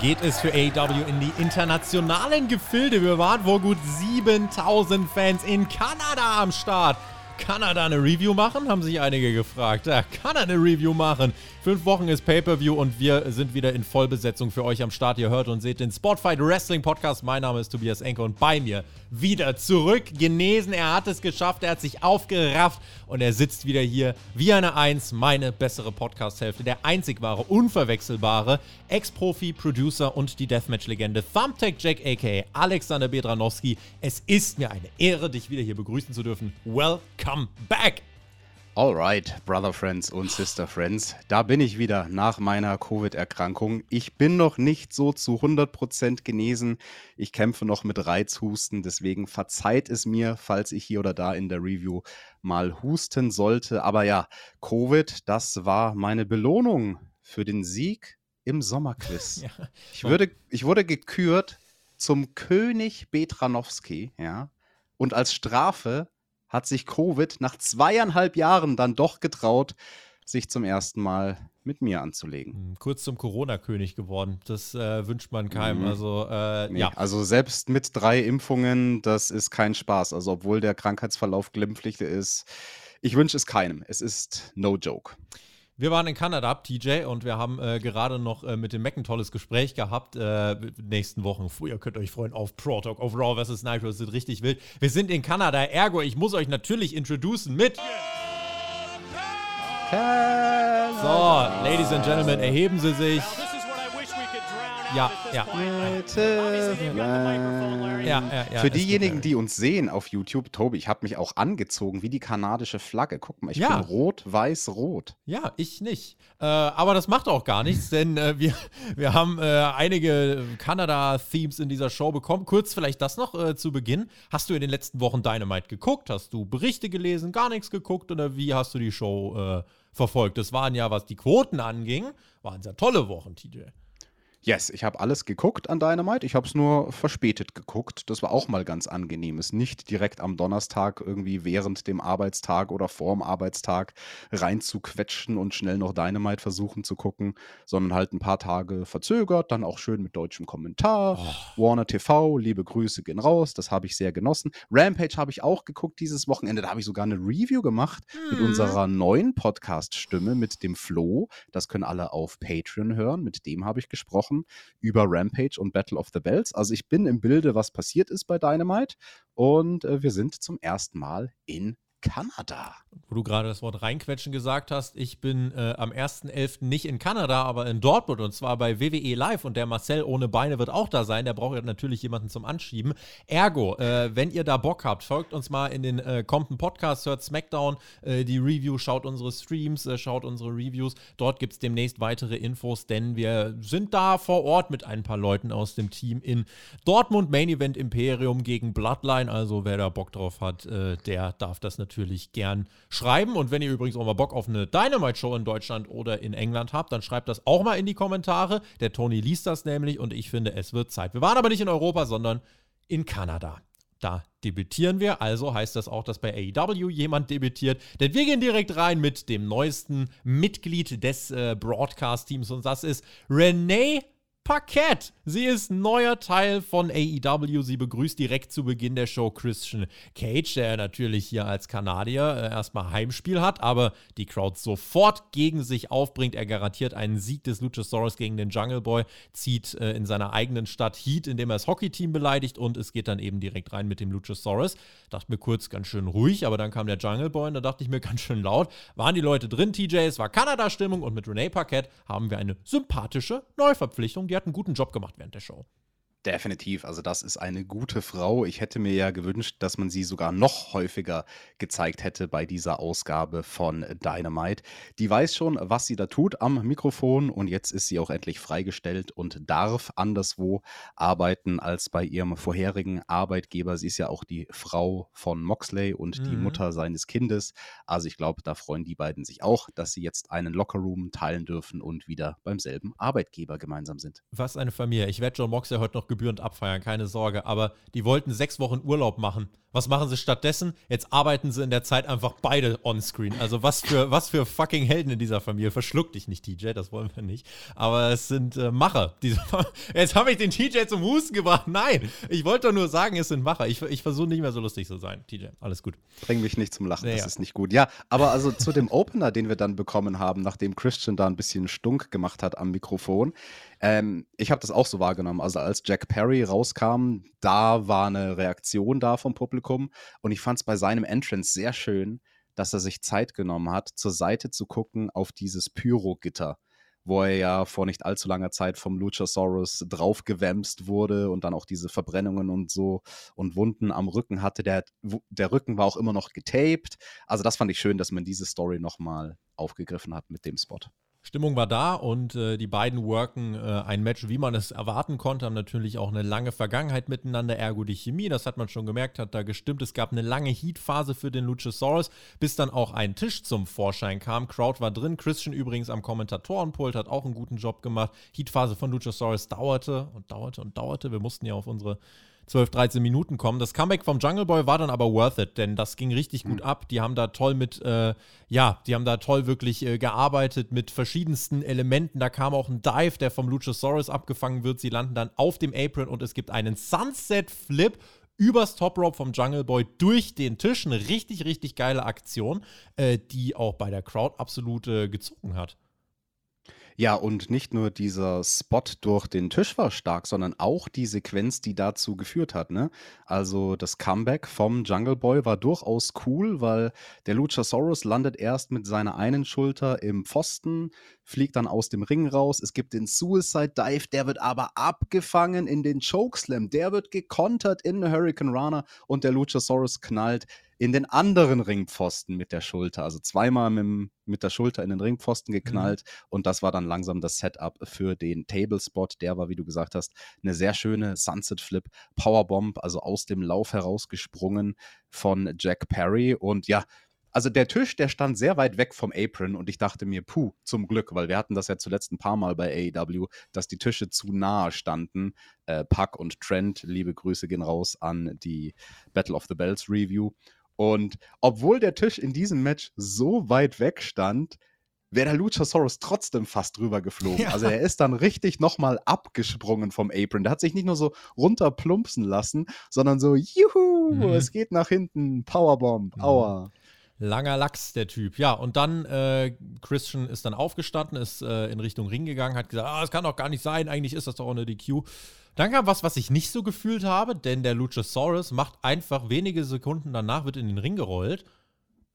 geht es für AEW in die internationalen Gefilde. Wir waren vor gut 7000 Fans in Kanada am Start. Kann er da eine Review machen? Haben sich einige gefragt. Ja, kann er eine Review machen? Fünf Wochen ist Pay-Per-View und wir sind wieder in Vollbesetzung für euch am Start. Ihr hört und seht den Spotfight Wrestling Podcast. Mein Name ist Tobias Enke und bei mir wieder zurück, genesen. Er hat es geschafft, er hat sich aufgerafft und er sitzt wieder hier wie eine Eins, meine bessere Podcast-Hälfte, der einzig wahre, unverwechselbare Ex-Profi, Producer und die Deathmatch-Legende Thumbtack Jack aka Alexander Bedranowski. Es ist mir eine Ehre, dich wieder hier begrüßen zu dürfen. Welcome back! Alright, Brother Friends und Sister Friends, da bin ich wieder nach meiner Covid-Erkrankung. Ich bin noch nicht so zu 100% genesen. Ich kämpfe noch mit Reizhusten, deswegen verzeiht es mir, falls ich hier oder da in der Review mal husten sollte. Aber ja, Covid, das war meine Belohnung für den Sieg im Sommerquiz. ja. ich, würde, ich wurde gekürt zum König Betranowski, ja. Und als Strafe hat sich Covid nach zweieinhalb Jahren dann doch getraut, sich zum ersten Mal mit mir anzulegen. Hm, kurz zum Corona-König geworden. Das äh, wünscht man keinem. Mhm. Also, äh, nee, ja. also selbst mit drei Impfungen, das ist kein Spaß. Also, obwohl der Krankheitsverlauf glimpflich ist, ich wünsche es keinem. Es ist no joke. Wir waren in Kanada, TJ, und wir haben äh, gerade noch äh, mit dem Mac ein tolles Gespräch gehabt. Äh, nächsten Wochen. Ihr könnt euch freuen auf Pro Talk, auf Raw vs. Nitro. Das wird richtig wild. Wir sind in Kanada. Ergo, ich muss euch natürlich introducen mit. Kanada. So, Ladies and Gentlemen, erheben Sie sich. Ja, ja. Ja, ja, ja. Für diejenigen, die uns sehen auf YouTube, Tobi, ich habe mich auch angezogen wie die kanadische Flagge. Guck mal, ich ja. bin rot, weiß, rot. Ja, ich nicht. Äh, aber das macht auch gar nichts, denn äh, wir, wir haben äh, einige Kanada-Themes in dieser Show bekommen. Kurz vielleicht das noch äh, zu Beginn. Hast du in den letzten Wochen Dynamite geguckt? Hast du Berichte gelesen, gar nichts geguckt? Oder wie hast du die Show äh, verfolgt? Das waren ja, was die Quoten anging, waren sehr tolle Wochen, TJ. Yes, ich habe alles geguckt an Dynamite. Ich habe es nur verspätet geguckt. Das war auch mal ganz angenehm. Es nicht direkt am Donnerstag irgendwie während dem Arbeitstag oder vorm Arbeitstag reinzuquetschen und schnell noch Dynamite versuchen zu gucken, sondern halt ein paar Tage verzögert, dann auch schön mit deutschem Kommentar. Oh. Warner TV, liebe Grüße gehen raus. Das habe ich sehr genossen. Rampage habe ich auch geguckt dieses Wochenende. Da habe ich sogar eine Review gemacht mhm. mit unserer neuen Podcast-Stimme, mit dem Flo. Das können alle auf Patreon hören. Mit dem habe ich gesprochen Wochen über Rampage und Battle of the Bells. Also ich bin im Bilde, was passiert ist bei Dynamite und äh, wir sind zum ersten Mal in Kanada. Wo du gerade das Wort reinquetschen gesagt hast, ich bin äh, am 1.11. nicht in Kanada, aber in Dortmund und zwar bei WWE Live und der Marcel ohne Beine wird auch da sein. Der braucht ja natürlich jemanden zum Anschieben. Ergo, äh, wenn ihr da Bock habt, folgt uns mal in den äh, kommenden Podcast, hört SmackDown, äh, die Review, schaut unsere Streams, äh, schaut unsere Reviews. Dort gibt es demnächst weitere Infos, denn wir sind da vor Ort mit ein paar Leuten aus dem Team in Dortmund. Main Event Imperium gegen Bloodline. Also wer da Bock drauf hat, äh, der darf das natürlich natürlich gern schreiben. Und wenn ihr übrigens auch mal Bock auf eine Dynamite-Show in Deutschland oder in England habt, dann schreibt das auch mal in die Kommentare. Der Tony liest das nämlich und ich finde, es wird Zeit. Wir waren aber nicht in Europa, sondern in Kanada. Da debütieren wir, also heißt das auch, dass bei AEW jemand debütiert. Denn wir gehen direkt rein mit dem neuesten Mitglied des äh, Broadcast-Teams und das ist Renee Parkett. Sie ist neuer Teil von AEW. Sie begrüßt direkt zu Beginn der Show Christian Cage, der natürlich hier als Kanadier äh, erstmal Heimspiel hat, aber die Crowd sofort gegen sich aufbringt. Er garantiert einen Sieg des Luchasaurus gegen den Jungle Boy, zieht äh, in seiner eigenen Stadt Heat, indem er das Hockey-Team beleidigt und es geht dann eben direkt rein mit dem Luchasaurus. Dachte mir kurz ganz schön ruhig, aber dann kam der Jungle Boy und da dachte ich mir ganz schön laut. Waren die Leute drin, TJ? Es war Kanada-Stimmung und mit Renee Parkett haben wir eine sympathische Neuverpflichtung die hat einen guten Job gemacht während der Show. Definitiv. Also das ist eine gute Frau. Ich hätte mir ja gewünscht, dass man sie sogar noch häufiger gezeigt hätte bei dieser Ausgabe von Dynamite. Die weiß schon, was sie da tut am Mikrofon und jetzt ist sie auch endlich freigestellt und darf anderswo arbeiten als bei ihrem vorherigen Arbeitgeber. Sie ist ja auch die Frau von Moxley und mhm. die Mutter seines Kindes. Also ich glaube, da freuen die beiden sich auch, dass sie jetzt einen Lockerroom teilen dürfen und wieder beim selben Arbeitgeber gemeinsam sind. Was eine Familie. Ich werde John Moxley heute noch gebührend abfeiern, keine Sorge. Aber die wollten sechs Wochen Urlaub machen. Was machen sie stattdessen? Jetzt arbeiten sie in der Zeit einfach beide onscreen. Also was für, was für fucking Helden in dieser Familie. Verschluck dich nicht, TJ, das wollen wir nicht. Aber es sind äh, Macher. Jetzt habe ich den TJ zum Husten gebracht. Nein, ich wollte doch nur sagen, es sind Macher. Ich, ich versuche nicht mehr so lustig zu sein, TJ. Alles gut. Bring mich nicht zum Lachen, naja. das ist nicht gut. Ja, aber also zu dem Opener, den wir dann bekommen haben, nachdem Christian da ein bisschen stunk gemacht hat am Mikrofon. Ähm, ich habe das auch so wahrgenommen. Also als Jack Perry rauskam, da war eine Reaktion da vom Publikum. Und ich fand es bei seinem Entrance sehr schön, dass er sich Zeit genommen hat, zur Seite zu gucken auf dieses Pyro-Gitter, wo er ja vor nicht allzu langer Zeit vom Luchasaurus draufgewämst wurde und dann auch diese Verbrennungen und so und Wunden am Rücken hatte. Der, der Rücken war auch immer noch getaped. Also das fand ich schön, dass man diese Story nochmal aufgegriffen hat mit dem Spot. Stimmung war da und äh, die beiden worken äh, ein Match, wie man es erwarten konnte, haben natürlich auch eine lange Vergangenheit miteinander, ergo die Chemie, das hat man schon gemerkt, hat da gestimmt. Es gab eine lange Heat-Phase für den Luchasaurus, bis dann auch ein Tisch zum Vorschein kam. Crowd war drin, Christian übrigens am Kommentatorenpult hat auch einen guten Job gemacht. Heat-Phase von Luchasaurus dauerte und dauerte und dauerte. Wir mussten ja auf unsere 12, 13 Minuten kommen. Das Comeback vom Jungle Boy war dann aber worth it, denn das ging richtig gut mhm. ab. Die haben da toll mit, äh, ja, die haben da toll wirklich äh, gearbeitet mit verschiedensten Elementen. Da kam auch ein Dive, der vom Luchasaurus abgefangen wird. Sie landen dann auf dem Apron und es gibt einen Sunset Flip übers Top Rope vom Jungle Boy durch den Tisch. Eine richtig, richtig geile Aktion, äh, die auch bei der Crowd absolut äh, gezogen hat. Ja, und nicht nur dieser Spot durch den Tisch war stark, sondern auch die Sequenz, die dazu geführt hat. Ne? Also das Comeback vom Jungle Boy war durchaus cool, weil der Luchasaurus landet erst mit seiner einen Schulter im Pfosten, fliegt dann aus dem Ring raus. Es gibt den Suicide Dive, der wird aber abgefangen in den Chokeslam. Der wird gekontert in Hurricane Rana und der Luchasaurus knallt in den anderen Ringpfosten mit der Schulter. Also zweimal mit, mit der Schulter in den Ringpfosten mhm. geknallt. Mhm. Und das war dann langsam das Setup für den Table Spot. Der war, wie du gesagt hast, eine sehr schöne Sunset Flip Powerbomb, also aus dem Lauf herausgesprungen von Jack Perry. Und ja, also der Tisch, der stand sehr weit weg vom Apron und ich dachte mir, puh, zum Glück, weil wir hatten das ja zuletzt ein paar Mal bei AEW, dass die Tische zu nahe standen. Äh, Puck und Trent, liebe Grüße gehen raus an die Battle of the Bells Review. Und obwohl der Tisch in diesem Match so weit weg stand, wäre der Luchasaurus trotzdem fast drüber geflogen. Ja. Also er ist dann richtig nochmal abgesprungen vom Apron. Der hat sich nicht nur so runterplumpsen lassen, sondern so, juhu, mhm. es geht nach hinten, Powerbomb, mhm. aua. Langer Lachs, der Typ. Ja, und dann, äh, Christian ist dann aufgestanden, ist äh, in Richtung Ring gegangen, hat gesagt, ah, das kann doch gar nicht sein, eigentlich ist das doch eine DQ. Dann kam was, was ich nicht so gefühlt habe, denn der Luchasaurus macht einfach wenige Sekunden danach, wird in den Ring gerollt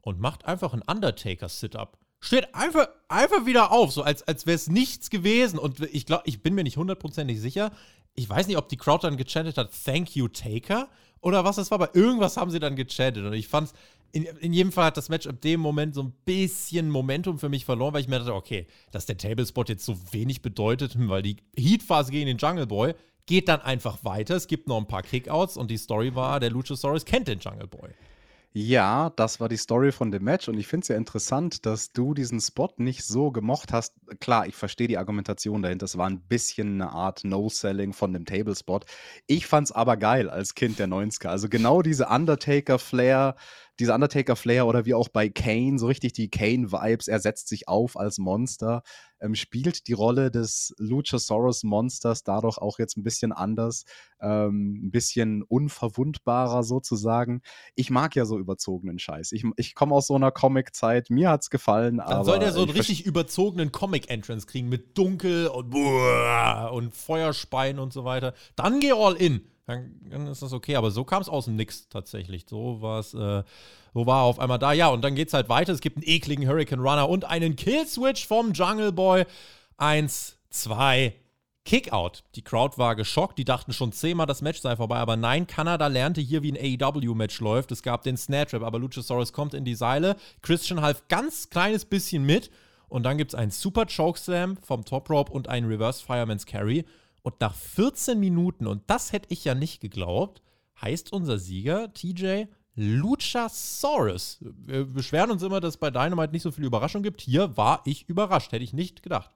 und macht einfach ein Undertaker-Sit-Up. Steht einfach, einfach wieder auf, so als, als wäre es nichts gewesen. Und ich glaube, ich bin mir nicht hundertprozentig sicher. Ich weiß nicht, ob die Crowd dann gechantet hat, Thank you, Taker, oder was es war, aber irgendwas haben sie dann gechantet. Und ich fand's, in, in, jedem Fall hat das Match ab dem Moment so ein bisschen Momentum für mich verloren, weil ich mir dachte, okay, dass der Tablespot jetzt so wenig bedeutet, weil die Heat-Phase gegen den Jungle Boy geht dann einfach weiter. Es gibt noch ein paar Kickouts und die Story war, der Luchasaurus kennt den Jungle Boy. Ja, das war die Story von dem Match und ich finde es ja interessant, dass du diesen Spot nicht so gemocht hast. Klar, ich verstehe die Argumentation dahinter. Es war ein bisschen eine Art No-Selling von dem Table-Spot. Ich fand es aber geil als Kind der 90er. Also genau diese Undertaker-Flair, dieser Undertaker-Flair oder wie auch bei Kane, so richtig die Kane-Vibes, er setzt sich auf als Monster, ähm, spielt die Rolle des Luchasaurus-Monsters dadurch auch jetzt ein bisschen anders, ähm, ein bisschen unverwundbarer sozusagen. Ich mag ja so überzogenen Scheiß. Ich, ich komme aus so einer Comic-Zeit, mir hat's gefallen. Dann soll der so einen richtig überzogenen Comic-Entrance kriegen mit Dunkel und, und Feuerspeien und so weiter. Dann geh all in dann, dann ist das okay. Aber so kam es aus dem Nix tatsächlich. So war äh, so war er auf einmal da. Ja, und dann geht es halt weiter. Es gibt einen ekligen Hurricane Runner und einen Killswitch vom Jungle Boy. Eins, zwei, Kickout. Die Crowd war geschockt, die dachten schon zehnmal, das Match sei vorbei, aber nein, Kanada lernte hier, wie ein AEW-Match läuft. Es gab den Snare-Trap, aber Luchasaurus kommt in die Seile. Christian half ganz kleines bisschen mit und dann gibt es einen Super Chokeslam vom Top Rope und einen Reverse Fireman's Carry. Und nach 14 Minuten, und das hätte ich ja nicht geglaubt, heißt unser Sieger TJ Luchasaurus. Wir beschweren uns immer, dass es bei Dynamite nicht so viel Überraschung gibt. Hier war ich überrascht, hätte ich nicht gedacht.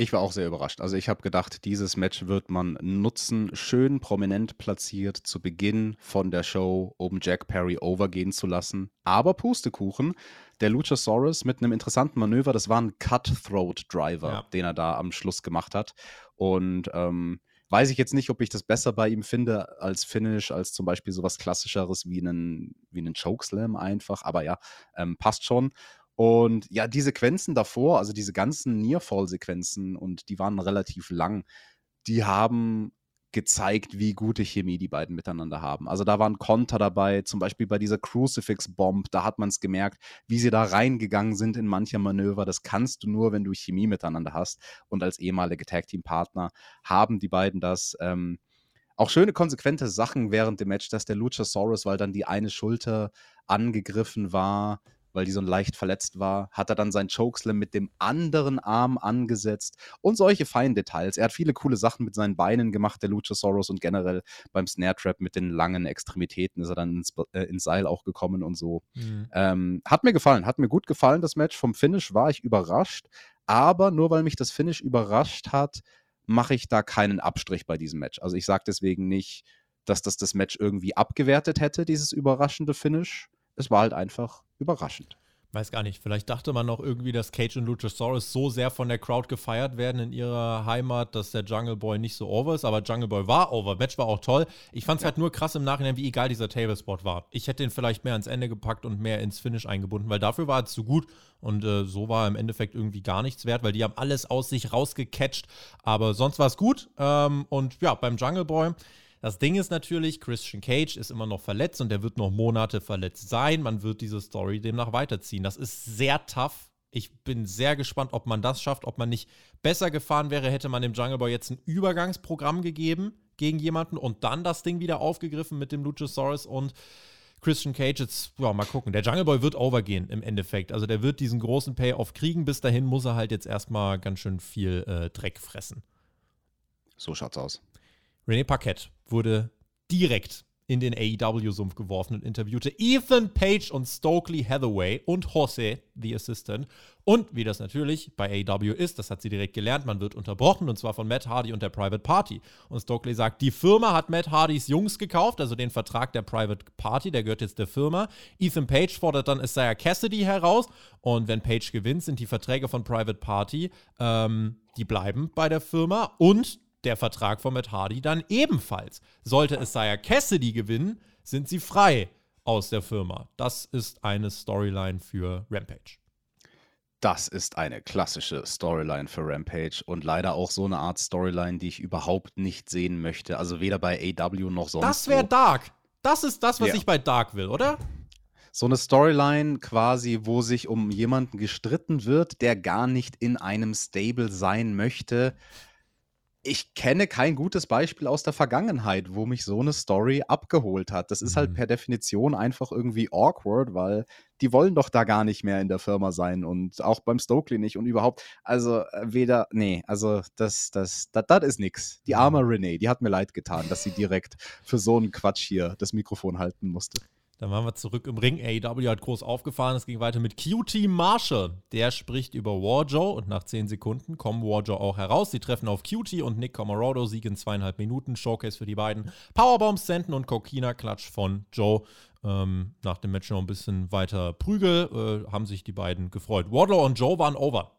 Ich war auch sehr überrascht. Also ich habe gedacht, dieses Match wird man nutzen, schön prominent platziert zu Beginn von der Show, um Jack Perry overgehen zu lassen. Aber Pustekuchen, der Luchasaurus mit einem interessanten Manöver, das war ein Cutthroat Driver, ja. den er da am Schluss gemacht hat. Und ähm, weiß ich jetzt nicht, ob ich das besser bei ihm finde als Finish, als zum Beispiel sowas Klassischeres wie einen, wie einen Chokeslam einfach. Aber ja, ähm, passt schon. Und ja, die Sequenzen davor, also diese ganzen Nearfall-Sequenzen, und die waren relativ lang, die haben gezeigt, wie gute Chemie die beiden miteinander haben. Also da waren Konter dabei, zum Beispiel bei dieser Crucifix-Bomb, da hat man es gemerkt, wie sie da reingegangen sind in mancher Manöver. Das kannst du nur, wenn du Chemie miteinander hast. Und als ehemalige Tag-Team-Partner haben die beiden das. Ähm, auch schöne, konsequente Sachen während dem Match, dass der Luchasaurus, weil dann die eine Schulter angegriffen war, weil die so leicht verletzt war, hat er dann seinen Chokeslam mit dem anderen Arm angesetzt und solche feinen Details. Er hat viele coole Sachen mit seinen Beinen gemacht, der Luchasaurus und generell beim Snare Trap mit den langen Extremitäten ist er dann ins, äh, ins Seil auch gekommen und so. Mhm. Ähm, hat mir gefallen, hat mir gut gefallen, das Match. Vom Finish war ich überrascht, aber nur weil mich das Finish überrascht hat, mache ich da keinen Abstrich bei diesem Match. Also ich sage deswegen nicht, dass das das Match irgendwie abgewertet hätte, dieses überraschende Finish es war halt einfach überraschend. Weiß gar nicht, vielleicht dachte man noch irgendwie, dass Cage und Luchasaurus so sehr von der Crowd gefeiert werden in ihrer Heimat, dass der Jungle Boy nicht so over ist, aber Jungle Boy war over. Match war auch toll. Ich fand es ja. halt nur krass im Nachhinein, wie egal dieser Tablespot war. Ich hätte ihn vielleicht mehr ans Ende gepackt und mehr ins Finish eingebunden, weil dafür war es zu gut und äh, so war im Endeffekt irgendwie gar nichts wert, weil die haben alles aus sich rausgecatcht, aber sonst war es gut. Ähm, und ja, beim Jungle Boy das Ding ist natürlich, Christian Cage ist immer noch verletzt und er wird noch Monate verletzt sein. Man wird diese Story demnach weiterziehen. Das ist sehr tough. Ich bin sehr gespannt, ob man das schafft, ob man nicht besser gefahren wäre, hätte man dem Jungle Boy jetzt ein Übergangsprogramm gegeben gegen jemanden und dann das Ding wieder aufgegriffen mit dem Luchasaurus und Christian Cage. Jetzt, ja, mal gucken. Der Jungle Boy wird overgehen im Endeffekt. Also der wird diesen großen Payoff kriegen. Bis dahin muss er halt jetzt erstmal ganz schön viel äh, Dreck fressen. So schaut's aus. René Paquette wurde direkt in den AEW-Sumpf geworfen und interviewte Ethan Page und Stokely Hathaway und Jose, the Assistant. Und wie das natürlich bei AEW ist, das hat sie direkt gelernt, man wird unterbrochen und zwar von Matt Hardy und der Private Party. Und Stokely sagt, die Firma hat Matt Hardys Jungs gekauft, also den Vertrag der Private Party, der gehört jetzt der Firma. Ethan Page fordert dann Isaiah Cassidy heraus und wenn Page gewinnt, sind die Verträge von Private Party, ähm, die bleiben bei der Firma und der Vertrag von Matt Hardy dann ebenfalls. Sollte Isaiah Cassidy gewinnen, sind sie frei aus der Firma. Das ist eine Storyline für Rampage. Das ist eine klassische Storyline für Rampage und leider auch so eine Art Storyline, die ich überhaupt nicht sehen möchte. Also weder bei AW noch sonst. Das wäre Dark. Das ist das, was ja. ich bei Dark will, oder? So eine Storyline quasi, wo sich um jemanden gestritten wird, der gar nicht in einem Stable sein möchte ich kenne kein gutes Beispiel aus der Vergangenheit, wo mich so eine Story abgeholt hat. Das ist halt mhm. per Definition einfach irgendwie awkward, weil die wollen doch da gar nicht mehr in der Firma sein und auch beim Stokely nicht und überhaupt. Also äh, weder, nee, also das, das, das, das ist nix. Die arme mhm. Renee, die hat mir leid getan, dass sie direkt für so einen Quatsch hier das Mikrofon halten musste. Dann waren wir zurück im Ring. AEW hat groß aufgefahren. Es ging weiter mit QT Marshall. Der spricht über Warjoe und nach 10 Sekunden kommen Warjoe auch heraus. Sie treffen auf QT und Nick Comorodo. Sieg in zweieinhalb Minuten. Showcase für die beiden. Powerbombs, Senden und Kokina Klatsch von Joe. Ähm, nach dem Match noch ein bisschen weiter Prügel. Äh, haben sich die beiden gefreut. Wardlow und Joe waren over.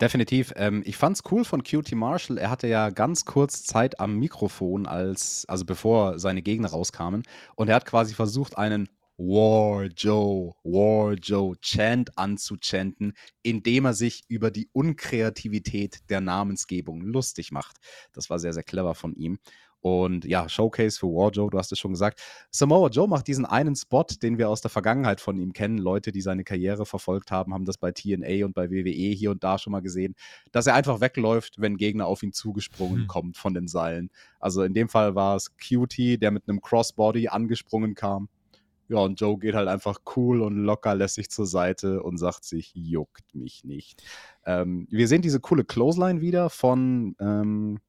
Definitiv. Ähm, ich fand's cool von QT Marshall. Er hatte ja ganz kurz Zeit am Mikrofon, als, also bevor seine Gegner rauskamen. Und er hat quasi versucht, einen War Joe, War Joe Chant anzuchanten, indem er sich über die Unkreativität der Namensgebung lustig macht. Das war sehr, sehr clever von ihm. Und ja, Showcase für War Joe, du hast es schon gesagt. Samoa Joe macht diesen einen Spot, den wir aus der Vergangenheit von ihm kennen. Leute, die seine Karriere verfolgt haben, haben das bei TNA und bei WWE hier und da schon mal gesehen, dass er einfach wegläuft, wenn Gegner auf ihn zugesprungen hm. kommt von den Seilen. Also in dem Fall war es Cutie, der mit einem Crossbody angesprungen kam. Ja, und Joe geht halt einfach cool und locker lässig zur Seite und sagt sich, juckt mich nicht. Ähm, wir sehen diese coole Clothesline wieder von, ähm,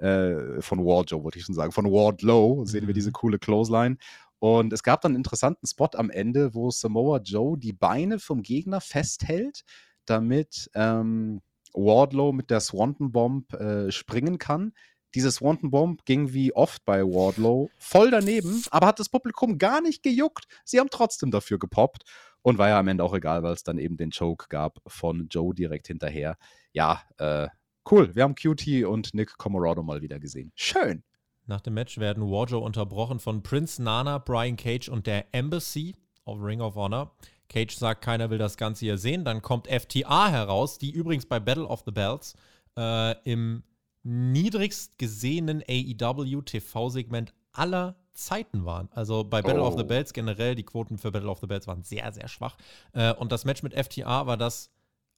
äh, von Wardlow, wollte ich schon sagen, von Wardlow sehen mhm. wir diese coole Clothesline. Und es gab dann einen interessanten Spot am Ende, wo Samoa Joe die Beine vom Gegner festhält, damit ähm, Wardlow mit der Swanton Bomb äh, springen kann. Diese Swanton Bomb ging wie oft bei Wardlow voll daneben, aber hat das Publikum gar nicht gejuckt. Sie haben trotzdem dafür gepoppt und war ja am Ende auch egal, weil es dann eben den Choke gab von Joe direkt hinterher. Ja, äh, cool. Wir haben QT und Nick Comorado mal wieder gesehen. Schön. Nach dem Match werden Wardlow unterbrochen von Prince Nana, Brian Cage und der Embassy of Ring of Honor. Cage sagt, keiner will das Ganze hier sehen. Dann kommt FTA heraus, die übrigens bei Battle of the Bells äh, im niedrigst gesehenen AEW TV-Segment aller Zeiten waren. Also bei Battle oh. of the oh. Bells generell, die Quoten für Battle of the Bells waren sehr, sehr schwach. Äh, und das Match mit FTA war das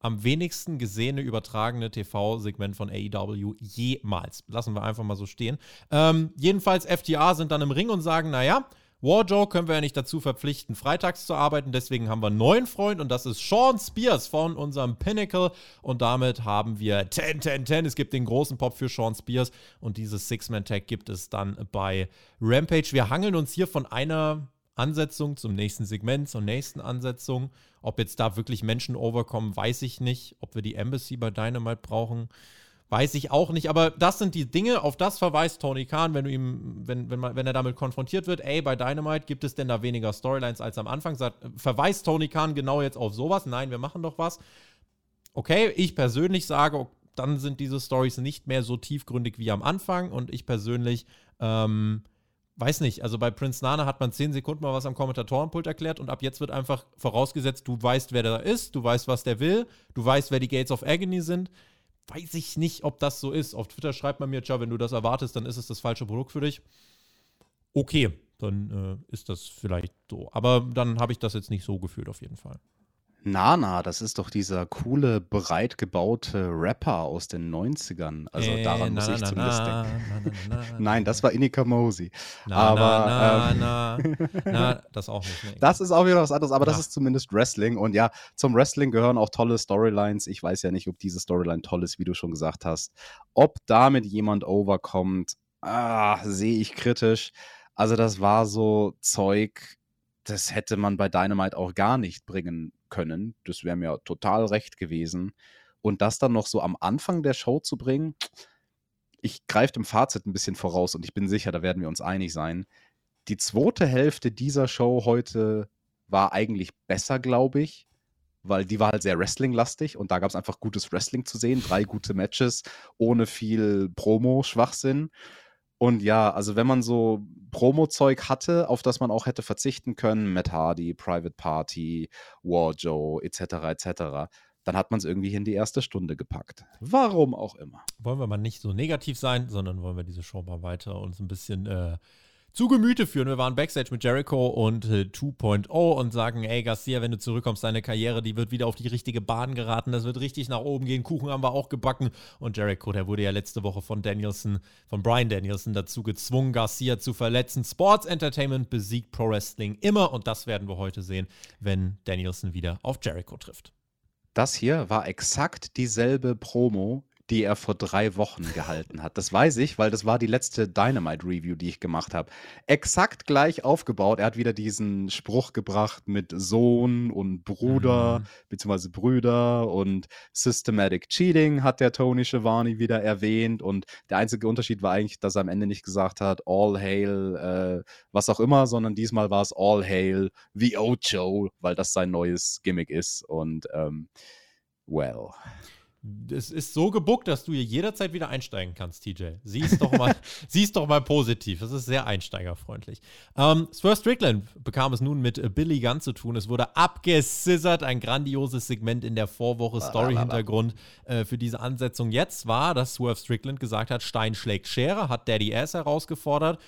am wenigsten gesehene übertragene TV-Segment von AEW jemals. Lassen wir einfach mal so stehen. Ähm, jedenfalls, FTA sind dann im Ring und sagen, naja, Warjoe können wir ja nicht dazu verpflichten, freitags zu arbeiten. Deswegen haben wir einen neuen Freund und das ist Sean Spears von unserem Pinnacle. Und damit haben wir 10, 10, 10. Es gibt den großen Pop für Sean Spears und dieses Six-Man-Tag gibt es dann bei Rampage. Wir hangeln uns hier von einer Ansetzung zum nächsten Segment, zur nächsten Ansetzung. Ob jetzt da wirklich Menschen overkommen, weiß ich nicht. Ob wir die Embassy bei Dynamite brauchen, Weiß ich auch nicht, aber das sind die Dinge, auf das verweist Tony Khan, wenn du ihm, wenn, wenn, man, wenn er damit konfrontiert wird, ey, bei Dynamite gibt es denn da weniger Storylines als am Anfang, sagt, verweist Tony Khan genau jetzt auf sowas? Nein, wir machen doch was. Okay, ich persönlich sage, dann sind diese Stories nicht mehr so tiefgründig wie am Anfang und ich persönlich, ähm, weiß nicht, also bei Prince Nana hat man zehn Sekunden mal was am Kommentatorenpult erklärt und ab jetzt wird einfach vorausgesetzt, du weißt, wer da ist, du weißt, was der will, du weißt, wer die Gates of Agony sind weiß ich nicht, ob das so ist. Auf Twitter schreibt man mir, tja, wenn du das erwartest, dann ist es das falsche Produkt für dich. Okay, dann äh, ist das vielleicht so. Aber dann habe ich das jetzt nicht so gefühlt, auf jeden Fall. Nana, das ist doch dieser coole, breit gebaute Rapper aus den 90ern. Also äh, daran na, muss ich na, zumindest na, denken. Nein, das war Inika Mosi. aber ähm, na, das auch nicht. Das ist auch wieder was anderes, aber das ist zumindest Wrestling. Und ja, zum Wrestling gehören auch tolle Storylines. Ich weiß ja nicht, ob diese Storyline toll ist, wie du schon gesagt hast. Ob damit jemand overkommt, ah, sehe ich kritisch. Also das war so Zeug, das hätte man bei Dynamite auch gar nicht bringen können. Das wäre mir total recht gewesen. Und das dann noch so am Anfang der Show zu bringen, ich greife dem Fazit ein bisschen voraus und ich bin sicher, da werden wir uns einig sein. Die zweite Hälfte dieser Show heute war eigentlich besser, glaube ich, weil die war halt sehr Wrestling-lastig und da gab es einfach gutes Wrestling zu sehen. Drei gute Matches ohne viel Promo-Schwachsinn. Und ja, also wenn man so Promo-Zeug hatte, auf das man auch hätte verzichten können, Matt Hardy, Private Party, War Joe, etc., etc., dann hat man es irgendwie in die erste Stunde gepackt. Warum auch immer. Wollen wir mal nicht so negativ sein, sondern wollen wir diese Show mal weiter uns ein bisschen äh, zu Gemüte führen. Wir waren Backstage mit Jericho und äh, 2.0 und sagen, ey Garcia, wenn du zurückkommst, deine Karriere, die wird wieder auf die richtige Bahn geraten, das wird richtig nach oben gehen, Kuchen haben wir auch gebacken und Jericho, der wurde ja letzte Woche von Danielson, von Brian Danielson dazu gezwungen, Garcia zu verletzen. Sports Entertainment besiegt Pro Wrestling immer und das werden wir heute sehen, wenn Danielson wieder auf Jericho trifft. Das hier war exakt dieselbe Promo, die er vor drei Wochen gehalten hat. Das weiß ich, weil das war die letzte Dynamite-Review, die ich gemacht habe. Exakt gleich aufgebaut. Er hat wieder diesen Spruch gebracht mit Sohn und Bruder, mhm. beziehungsweise Brüder und Systematic Cheating hat der Tony Schiavone wieder erwähnt. Und der einzige Unterschied war eigentlich, dass er am Ende nicht gesagt hat, All Hail, äh, was auch immer, sondern diesmal war es All Hail, The Ocho, weil das sein neues Gimmick ist. Und ähm, well. Es ist so gebuckt, dass du hier jederzeit wieder einsteigen kannst, TJ. Siehst doch mal, siehst doch mal positiv. Das ist sehr einsteigerfreundlich. Ähm, Swerve Strickland bekam es nun mit äh, Billy Gunn zu tun. Es wurde abgescissert. Ein grandioses Segment in der Vorwoche. Story-Hintergrund äh, für diese Ansetzung jetzt war, dass Swerve Strickland gesagt hat, Stein schlägt Schere, hat Daddy Ass herausgefordert.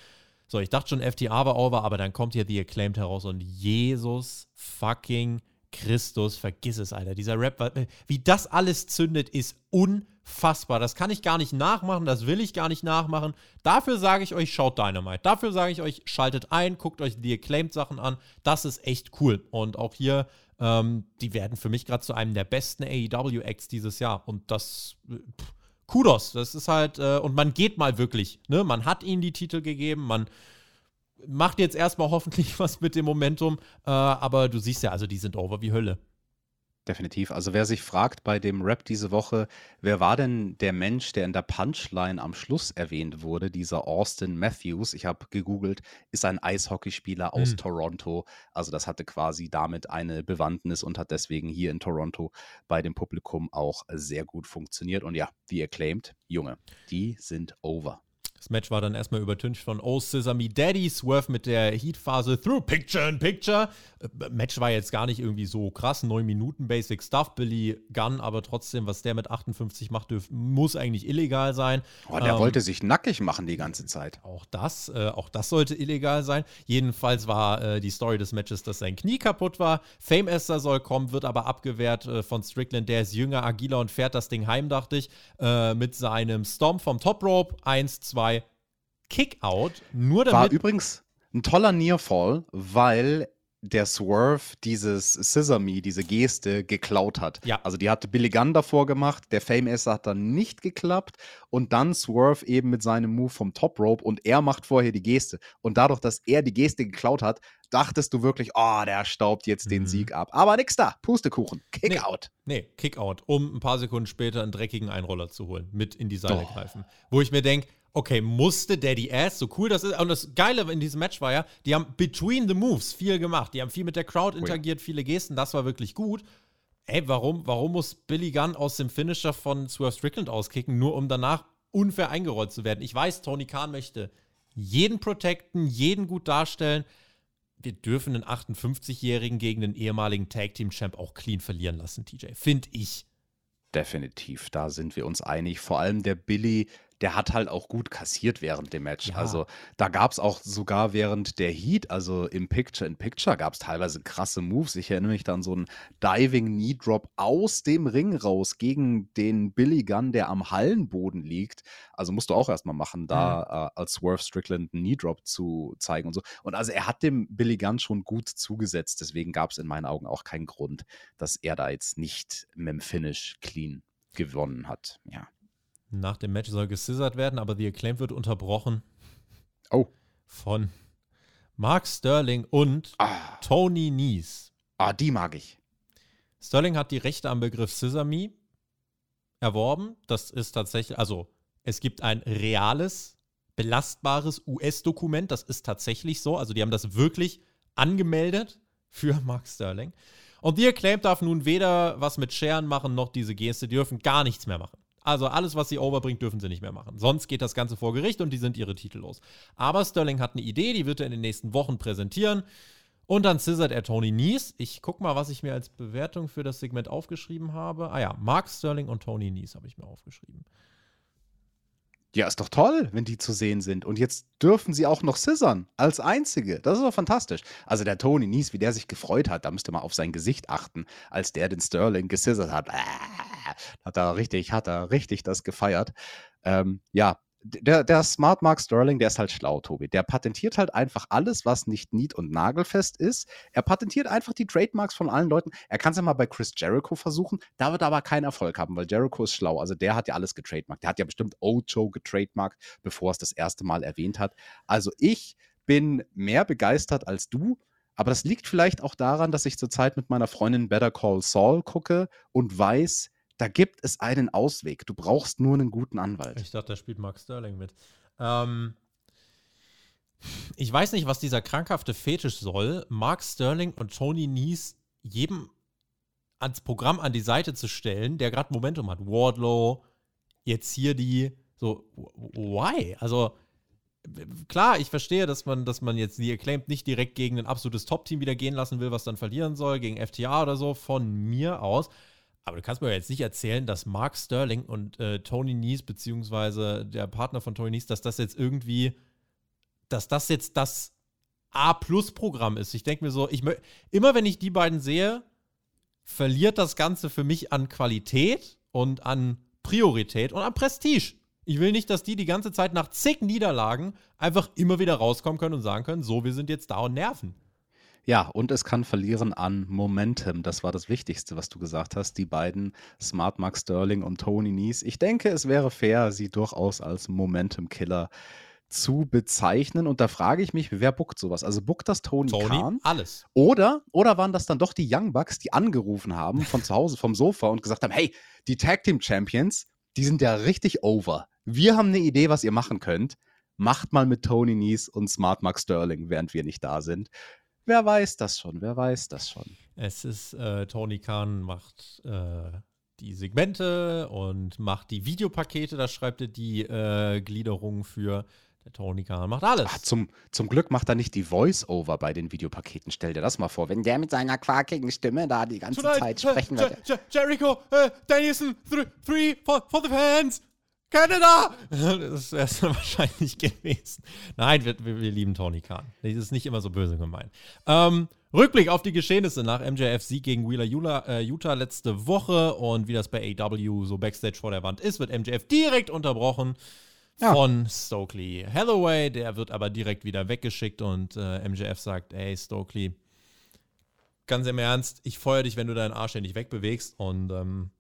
So, ich dachte schon, FTA war over, aber dann kommt hier The Acclaimed heraus und Jesus fucking Christus, vergiss es, Alter. Dieser Rap, wie das alles zündet, ist unfassbar. Das kann ich gar nicht nachmachen, das will ich gar nicht nachmachen. Dafür sage ich euch, schaut Dynamite. Dafür sage ich euch, schaltet ein, guckt euch die Acclaimed-Sachen an. Das ist echt cool. Und auch hier, ähm, die werden für mich gerade zu einem der besten AEW-Acts dieses Jahr. Und das. Pff, Kudos, das ist halt, äh, und man geht mal wirklich, ne? Man hat ihnen die Titel gegeben, man macht jetzt erstmal hoffentlich was mit dem Momentum, äh, aber du siehst ja, also die sind over wie Hölle. Definitiv. Also wer sich fragt bei dem Rap diese Woche, wer war denn der Mensch, der in der Punchline am Schluss erwähnt wurde, dieser Austin Matthews, ich habe gegoogelt, ist ein Eishockeyspieler aus mhm. Toronto. Also das hatte quasi damit eine Bewandtnis und hat deswegen hier in Toronto bei dem Publikum auch sehr gut funktioniert. Und ja, wie ihr claimt, Junge, die sind over. Das Match war dann erstmal übertüncht von Oh Sesame Daddy, Swerve mit der Heat-Phase Through Picture in Picture. Äh, Match war jetzt gar nicht irgendwie so krass, 9 Minuten Basic Stuff. Billy Gunn, aber trotzdem, was der mit 58 macht, dürf, muss eigentlich illegal sein. Oh, der ähm, wollte sich nackig machen die ganze Zeit. Auch das, äh, auch das sollte illegal sein. Jedenfalls war äh, die Story des Matches, dass sein Knie kaputt war. Fame Esther soll kommen, wird aber abgewehrt äh, von Strickland. Der ist jünger, agiler und fährt das Ding heim, dachte ich, äh, mit seinem Stomp vom Top Rope. 1, 2, Kickout, nur damit. War übrigens ein toller Nearfall, weil der Swerve dieses Sesame, diese Geste geklaut hat. Ja. Also die hatte Billy Gunn davor gemacht, der Fame S hat dann nicht geklappt und dann Swerve eben mit seinem Move vom Top Rope und er macht vorher die Geste. Und dadurch, dass er die Geste geklaut hat, dachtest du wirklich, oh, der staubt jetzt mhm. den Sieg ab. Aber nix da, Pustekuchen, Kickout. Nee, nee, Kickout, um ein paar Sekunden später einen dreckigen Einroller zu holen, mit in die Seite oh. greifen. Wo ich mir denke, okay, musste Daddy Ass, so cool das ist. Und das Geile in diesem Match war ja, die haben between the moves viel gemacht. Die haben viel mit der Crowd interagiert, oh ja. viele Gesten, das war wirklich gut. Ey, warum, warum muss Billy Gunn aus dem Finisher von Swerve Strickland auskicken, nur um danach unfair eingerollt zu werden? Ich weiß, Tony Khan möchte jeden protecten, jeden gut darstellen. Wir dürfen einen 58-Jährigen gegen den ehemaligen Tag Team Champ auch clean verlieren lassen, TJ. Finde ich. Definitiv, da sind wir uns einig. Vor allem der Billy, der hat halt auch gut kassiert während dem Match. Ja. Also da gab es auch sogar während der Heat, also im Picture-in-Picture, gab es teilweise krasse Moves. Ich erinnere mich dann so einen Diving Knee Drop aus dem Ring raus gegen den Billy Gunn, der am Hallenboden liegt. Also musst du auch erstmal machen, da mhm. äh, als Swerve Strickland einen Knee Drop zu zeigen und so. Und also er hat dem Billy Gunn schon gut zugesetzt. Deswegen gab es in meinen Augen auch keinen Grund, dass er da jetzt nicht mit dem Finish clean gewonnen hat. Ja. Nach dem Match soll gescissert werden, aber The Acclaim wird unterbrochen. Oh. Von Mark Sterling und ah. Tony Nies. Ah, die mag ich. Sterling hat die Rechte am Begriff Sesame erworben. Das ist tatsächlich, also es gibt ein reales, belastbares US-Dokument. Das ist tatsächlich so. Also die haben das wirklich angemeldet für Mark Sterling. Und The Acclaim darf nun weder was mit Scheren machen, noch diese Geste. Die dürfen gar nichts mehr machen. Also alles, was sie overbringt, dürfen sie nicht mehr machen. Sonst geht das Ganze vor Gericht und die sind ihre Titel los. Aber Sterling hat eine Idee, die wird er in den nächsten Wochen präsentieren. Und dann scissert er Tony Nies. Ich guck mal, was ich mir als Bewertung für das Segment aufgeschrieben habe. Ah ja, Mark Sterling und Tony Nies habe ich mir aufgeschrieben. Ja, ist doch toll, wenn die zu sehen sind. Und jetzt dürfen sie auch noch scissern, als Einzige. Das ist doch fantastisch. Also der Tony Nies, wie der sich gefreut hat, da müsste man auf sein Gesicht achten, als der den Sterling gescissert hat. Hat er richtig, hat er richtig das gefeiert. Ähm, ja, der, der Smart Mark Sterling, der ist halt schlau, Tobi. Der patentiert halt einfach alles, was nicht nied- und nagelfest ist. Er patentiert einfach die Trademarks von allen Leuten. Er kann es ja mal bei Chris Jericho versuchen. Da wird er aber keinen Erfolg haben, weil Jericho ist schlau. Also der hat ja alles getrademarkt. Der hat ja bestimmt Ocho getrademarkt, bevor es das erste Mal erwähnt hat. Also ich bin mehr begeistert als du. Aber das liegt vielleicht auch daran, dass ich zurzeit mit meiner Freundin Better Call Saul gucke und weiß, da gibt es einen Ausweg. Du brauchst nur einen guten Anwalt. Ich dachte, da spielt Mark Sterling mit. Ähm, ich weiß nicht, was dieser krankhafte Fetisch soll. Mark Sterling und Tony Nies jedem ans Programm an die Seite zu stellen, der gerade Momentum hat. Wardlow, jetzt hier die, so, why? Also, klar, ich verstehe, dass man, dass man jetzt die Acclaimed nicht direkt gegen ein absolutes Top-Team wieder gehen lassen will, was dann verlieren soll, gegen FTA oder so, von mir aus. Aber du kannst mir jetzt nicht erzählen, dass Mark Sterling und äh, Tony Nies, beziehungsweise der Partner von Tony Nies, dass das jetzt irgendwie, dass das jetzt das A-Plus-Programm ist. Ich denke mir so, ich immer wenn ich die beiden sehe, verliert das Ganze für mich an Qualität und an Priorität und an Prestige. Ich will nicht, dass die die ganze Zeit nach zig Niederlagen einfach immer wieder rauskommen können und sagen können, so, wir sind jetzt da und nerven. Ja, und es kann verlieren an Momentum. Das war das Wichtigste, was du gesagt hast. Die beiden, Smart Mark Sterling und Tony Nies. Ich denke, es wäre fair, sie durchaus als Momentum-Killer zu bezeichnen. Und da frage ich mich, wer buckt sowas? Also buckt das Tony, Tony Khan? Alles. Oder, oder waren das dann doch die Young Bucks, die angerufen haben von zu Hause, vom Sofa und gesagt haben, hey, die Tag Team Champions, die sind ja richtig over. Wir haben eine Idee, was ihr machen könnt. Macht mal mit Tony Nies und Smart Mark Sterling, während wir nicht da sind. Wer weiß das schon? Wer weiß das schon? Es ist, äh, Tony Khan macht äh, die Segmente und macht die Videopakete, da schreibt er die äh, Gliederung für. Der Tony Khan macht alles. Ach, zum, zum Glück macht er nicht die Voice-Over bei den Videopaketen. Stell dir das mal vor, wenn der mit seiner quakigen Stimme da die ganze Tonight, Zeit sprechen würde. Jericho, uh, Danielson, three, three for, for the fans. Canada! Das wäre es wahrscheinlich gewesen. Nein, wir, wir, wir, lieben Tony Khan. Das ist nicht immer so böse gemeint. Ähm, Rückblick auf die Geschehnisse nach MJF-Sieg gegen Wheeler Utah, äh, Utah letzte Woche und wie das bei AW so Backstage vor der Wand ist, wird MJF direkt unterbrochen ja. von Stokely Hathaway. Der wird aber direkt wieder weggeschickt und äh, MJF sagt: Ey, Stokely, ganz im Ernst, ich feuer dich, wenn du deinen Arsch nicht wegbewegst. Und ähm,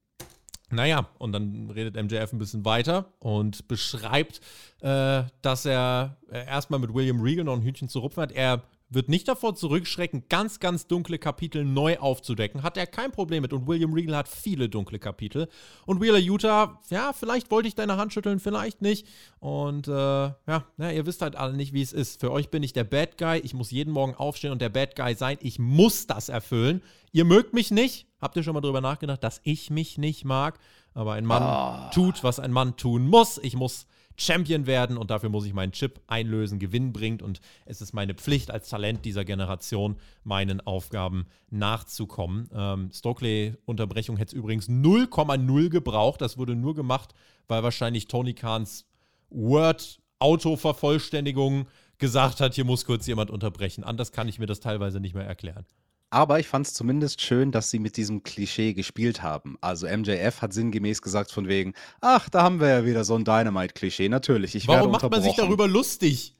naja, und dann redet MJF ein bisschen weiter und beschreibt, äh, dass er äh, erstmal mit William Regal noch ein Hühnchen zu rupfen hat. Er wird nicht davor zurückschrecken, ganz, ganz dunkle Kapitel neu aufzudecken. Hat er kein Problem mit. Und William Regal hat viele dunkle Kapitel. Und Wheeler Utah, ja, vielleicht wollte ich deine Hand schütteln, vielleicht nicht. Und äh, ja, ja, ihr wisst halt alle nicht, wie es ist. Für euch bin ich der Bad Guy. Ich muss jeden Morgen aufstehen und der Bad Guy sein. Ich muss das erfüllen. Ihr mögt mich nicht. Habt ihr schon mal drüber nachgedacht, dass ich mich nicht mag? Aber ein Mann oh. tut, was ein Mann tun muss. Ich muss Champion werden und dafür muss ich meinen Chip einlösen, Gewinn bringt und es ist meine Pflicht als Talent dieser Generation, meinen Aufgaben nachzukommen. Ähm, Stokely-Unterbrechung hätte es übrigens 0,0 gebraucht. Das wurde nur gemacht, weil wahrscheinlich Tony Kahns Word-Auto-Vervollständigung gesagt hat, hier muss kurz jemand unterbrechen. Anders kann ich mir das teilweise nicht mehr erklären. Aber ich fand es zumindest schön, dass sie mit diesem Klischee gespielt haben. Also MJF hat sinngemäß gesagt von wegen, ach, da haben wir ja wieder so ein Dynamite-Klischee. Natürlich, ich Warum macht man sich darüber lustig?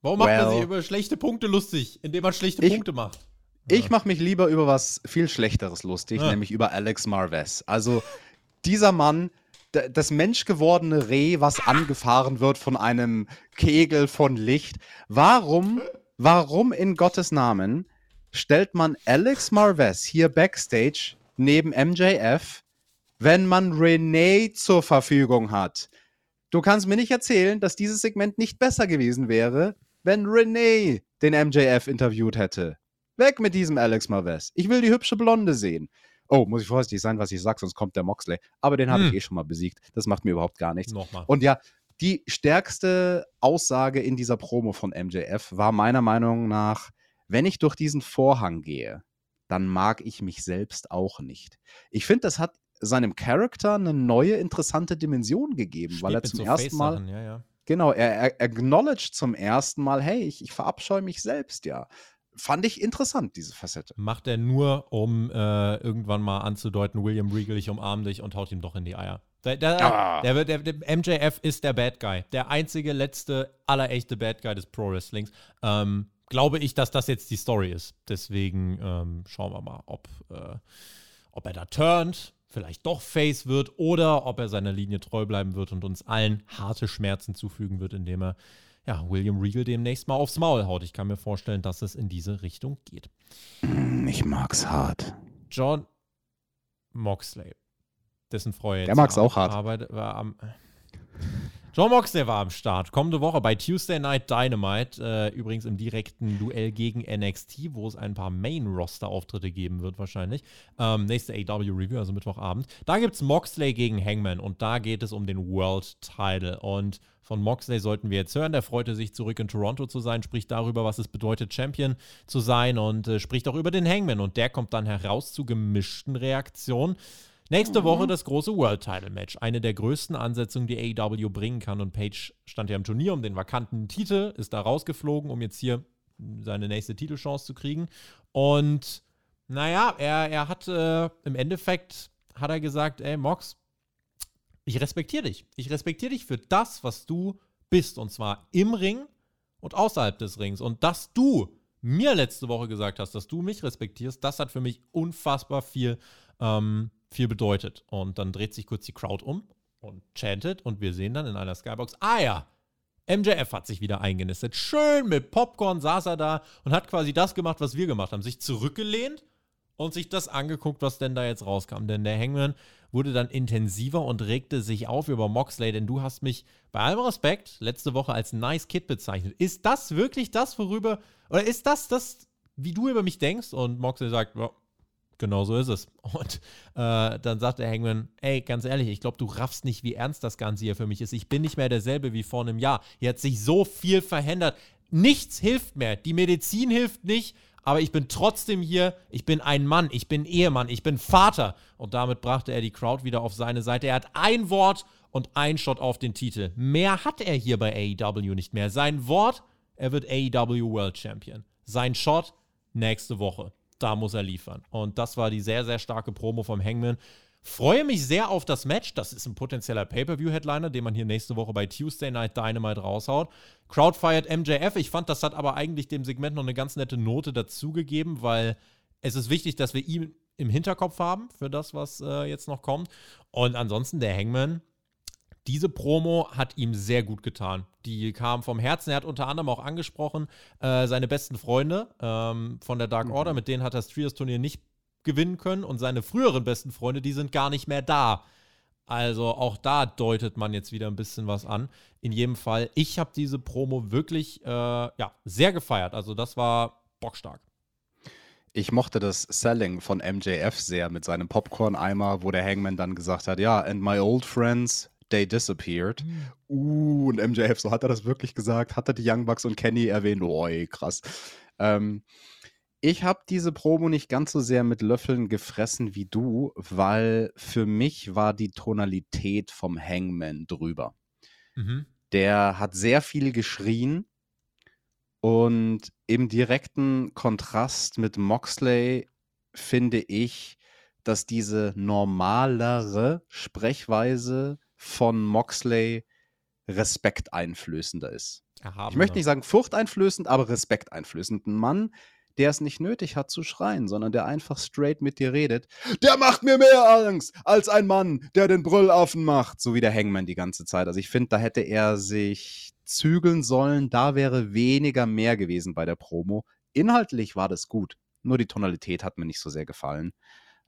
Warum macht well, man sich über schlechte Punkte lustig, indem man schlechte ich, Punkte macht? Ich mache mich lieber über was viel Schlechteres lustig, ja. nämlich über Alex Marvez. Also dieser Mann, das menschgewordene Reh, was angefahren wird von einem Kegel von Licht. Warum, warum in Gottes Namen stellt man Alex Marvez hier backstage neben MJF, wenn man Renee zur Verfügung hat. Du kannst mir nicht erzählen, dass dieses Segment nicht besser gewesen wäre, wenn Renee den MJF interviewt hätte. Weg mit diesem Alex Marvez. Ich will die hübsche Blonde sehen. Oh, muss ich vorsichtig sein, was ich sage, sonst kommt der Moxley. Aber den habe hm. ich eh schon mal besiegt. Das macht mir überhaupt gar nichts. Nochmal. Und ja, die stärkste Aussage in dieser Promo von MJF war meiner Meinung nach, wenn ich durch diesen Vorhang gehe, dann mag ich mich selbst auch nicht. Ich finde, das hat seinem Charakter eine neue interessante Dimension gegeben, Steht weil er zum so ersten Mal ja, ja. Genau, er, er acknowledged zum ersten Mal, hey, ich, ich verabscheue mich selbst, ja. Fand ich interessant, diese Facette. Macht er nur, um äh, irgendwann mal anzudeuten, William Regal, ich umarme dich und haut ihm doch in die Eier. Der, der, ah. der, der, MJF ist der Bad Guy. Der einzige, letzte, allerechte Bad Guy des Pro Wrestlings. Ähm, glaube ich, dass das jetzt die Story ist. Deswegen ähm, schauen wir mal, ob, äh, ob er da turnt, vielleicht doch Face wird oder ob er seiner Linie treu bleiben wird und uns allen harte Schmerzen zufügen wird, indem er ja, William Regal demnächst mal aufs Maul haut. Ich kann mir vorstellen, dass es in diese Richtung geht. Ich mag's hart. John Moxley, dessen jetzt Der mag's auch hart. Arbeit, war am, John Moxley war am Start. Kommende Woche bei Tuesday Night Dynamite. Äh, übrigens im direkten Duell gegen NXT, wo es ein paar Main-Roster-Auftritte geben wird, wahrscheinlich. Ähm, nächste AW-Review, also Mittwochabend. Da gibt es Moxley gegen Hangman und da geht es um den World Title. Und von Moxley sollten wir jetzt hören. Der freute sich, zurück in Toronto zu sein, spricht darüber, was es bedeutet, Champion zu sein und äh, spricht auch über den Hangman. Und der kommt dann heraus zu gemischten Reaktionen. Nächste mhm. Woche das große World Title Match. Eine der größten Ansetzungen, die AEW bringen kann. Und Page stand ja im Turnier um den vakanten Titel, ist da rausgeflogen, um jetzt hier seine nächste Titelchance zu kriegen. Und naja, er, er hat äh, im Endeffekt hat er gesagt, ey Mox, ich respektiere dich. Ich respektiere dich für das, was du bist. Und zwar im Ring und außerhalb des Rings. Und dass du mir letzte Woche gesagt hast, dass du mich respektierst, das hat für mich unfassbar viel ähm, viel bedeutet. Und dann dreht sich kurz die Crowd um und chantet und wir sehen dann in einer Skybox, ah ja, MJF hat sich wieder eingenistet. Schön mit Popcorn saß er da und hat quasi das gemacht, was wir gemacht haben. Sich zurückgelehnt und sich das angeguckt, was denn da jetzt rauskam. Denn der Hangman wurde dann intensiver und regte sich auf über Moxley, denn du hast mich bei allem Respekt letzte Woche als Nice Kid bezeichnet. Ist das wirklich das, worüber, oder ist das das, wie du über mich denkst? Und Moxley sagt, ja, Genau so ist es. Und äh, dann sagt der Hangman, ey, ganz ehrlich, ich glaube, du raffst nicht, wie ernst das Ganze hier für mich ist. Ich bin nicht mehr derselbe wie vor einem Jahr. Hier hat sich so viel verändert. Nichts hilft mehr. Die Medizin hilft nicht, aber ich bin trotzdem hier. Ich bin ein Mann, ich bin Ehemann, ich bin Vater. Und damit brachte er die Crowd wieder auf seine Seite. Er hat ein Wort und ein Shot auf den Titel. Mehr hat er hier bei AEW nicht mehr. Sein Wort, er wird AEW World Champion. Sein Shot nächste Woche da muss er liefern. Und das war die sehr, sehr starke Promo vom Hangman. Freue mich sehr auf das Match. Das ist ein potenzieller Pay-Per-View-Headliner, den man hier nächste Woche bei Tuesday Night Dynamite raushaut. Crowdfired MJF. Ich fand, das hat aber eigentlich dem Segment noch eine ganz nette Note dazugegeben, weil es ist wichtig, dass wir ihn im Hinterkopf haben für das, was äh, jetzt noch kommt. Und ansonsten der Hangman diese Promo hat ihm sehr gut getan. Die kam vom Herzen. Er hat unter anderem auch angesprochen, äh, seine besten Freunde ähm, von der Dark mhm. Order, mit denen hat das Trios-Turnier nicht gewinnen können. Und seine früheren besten Freunde, die sind gar nicht mehr da. Also auch da deutet man jetzt wieder ein bisschen was an. In jedem Fall, ich habe diese Promo wirklich äh, ja, sehr gefeiert. Also das war bockstark. Ich mochte das Selling von MJF sehr mit seinem Popcorn-Eimer, wo der Hangman dann gesagt hat, ja, and my old friends, They Disappeared. Mhm. Uh, und MJF, so hat er das wirklich gesagt? Hat er die Young Bucks und Kenny erwähnt? Oh, krass. Ähm, ich habe diese Promo nicht ganz so sehr mit Löffeln gefressen wie du, weil für mich war die Tonalität vom Hangman drüber. Mhm. Der hat sehr viel geschrien und im direkten Kontrast mit Moxley finde ich, dass diese normalere Sprechweise von Moxley respekteinflößender ist. Erhabener. Ich möchte nicht sagen furchteinflößend, aber respekteinflößend. Ein Mann, der es nicht nötig hat zu schreien, sondern der einfach straight mit dir redet, der macht mir mehr Angst als ein Mann, der den Brüllaffen macht, so wie der Hangman die ganze Zeit. Also ich finde, da hätte er sich zügeln sollen, da wäre weniger mehr gewesen bei der Promo. Inhaltlich war das gut, nur die Tonalität hat mir nicht so sehr gefallen.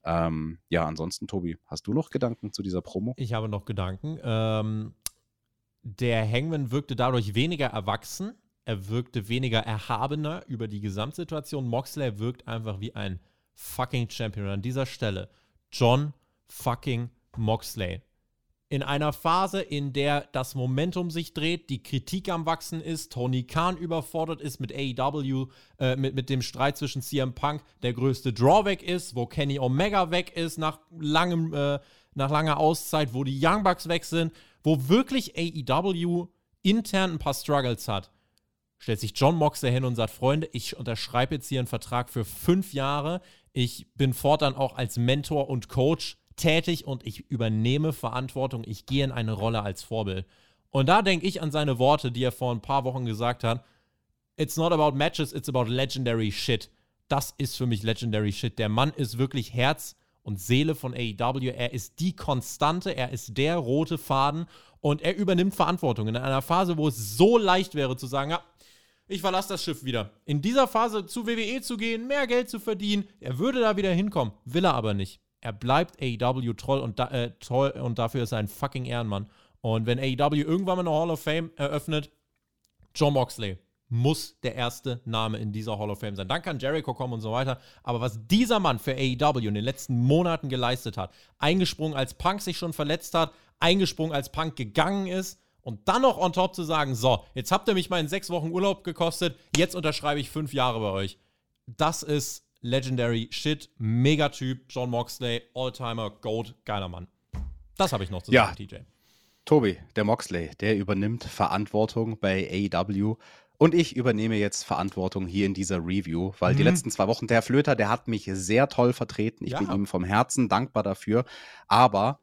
Ähm, ja, ansonsten, Tobi, hast du noch Gedanken zu dieser Promo? Ich habe noch Gedanken. Ähm, der Hangman wirkte dadurch weniger erwachsen. Er wirkte weniger erhabener über die Gesamtsituation. Moxley wirkt einfach wie ein fucking Champion. Und an dieser Stelle John fucking Moxley in einer Phase, in der das Momentum sich dreht, die Kritik am Wachsen ist, Tony Khan überfordert ist mit AEW, äh, mit, mit dem Streit zwischen CM Punk, der größte Draw weg ist, wo Kenny Omega weg ist nach, langem, äh, nach langer Auszeit, wo die Young Bucks weg sind, wo wirklich AEW intern ein paar Struggles hat. Stellt sich John Moxley hin und sagt, Freunde, ich unterschreibe jetzt hier einen Vertrag für fünf Jahre. Ich bin fortan auch als Mentor und Coach tätig und ich übernehme Verantwortung. Ich gehe in eine Rolle als Vorbild. Und da denke ich an seine Worte, die er vor ein paar Wochen gesagt hat. It's not about matches, it's about legendary shit. Das ist für mich legendary shit. Der Mann ist wirklich Herz und Seele von AEW. Er ist die Konstante, er ist der rote Faden und er übernimmt Verantwortung in einer Phase, wo es so leicht wäre zu sagen, ja, ich verlasse das Schiff wieder. In dieser Phase zu WWE zu gehen, mehr Geld zu verdienen, er würde da wieder hinkommen, will er aber nicht. Er bleibt AEW treu und, da, äh, treu und dafür ist er ein fucking Ehrenmann. Und wenn AEW irgendwann mal eine Hall of Fame eröffnet, John Moxley muss der erste Name in dieser Hall of Fame sein. Dann kann Jericho kommen und so weiter. Aber was dieser Mann für AEW in den letzten Monaten geleistet hat, eingesprungen, als Punk sich schon verletzt hat, eingesprungen, als Punk gegangen ist und dann noch on top zu sagen, so, jetzt habt ihr mich in sechs Wochen Urlaub gekostet, jetzt unterschreibe ich fünf Jahre bei euch. Das ist Legendary Shit, Megatyp, John Moxley, Alltimer, Gold, geiler Mann. Das habe ich noch zu sagen, ja. TJ. Tobi, der Moxley, der übernimmt Verantwortung bei AEW. Und ich übernehme jetzt Verantwortung hier in dieser Review, weil mhm. die letzten zwei Wochen, der Flöter, der hat mich sehr toll vertreten. Ich ja. bin ihm vom Herzen dankbar dafür. Aber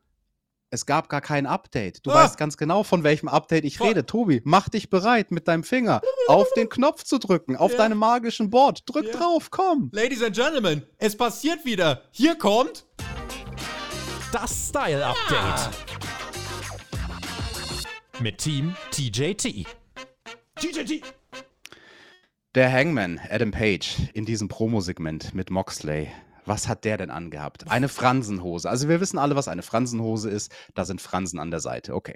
es gab gar kein Update. Du ah. weißt ganz genau, von welchem Update ich rede. Tobi, mach dich bereit, mit deinem Finger auf den Knopf zu drücken, auf ja. deinem magischen Board. Drück ja. drauf, komm. Ladies and Gentlemen, es passiert wieder. Hier kommt das Style Update. Ah. Mit Team TJT. TJT. Der Hangman Adam Page in diesem Promo-Segment mit Moxley. Was hat der denn angehabt? Eine Fransenhose. Also wir wissen alle, was eine Fransenhose ist. Da sind Fransen an der Seite. Okay.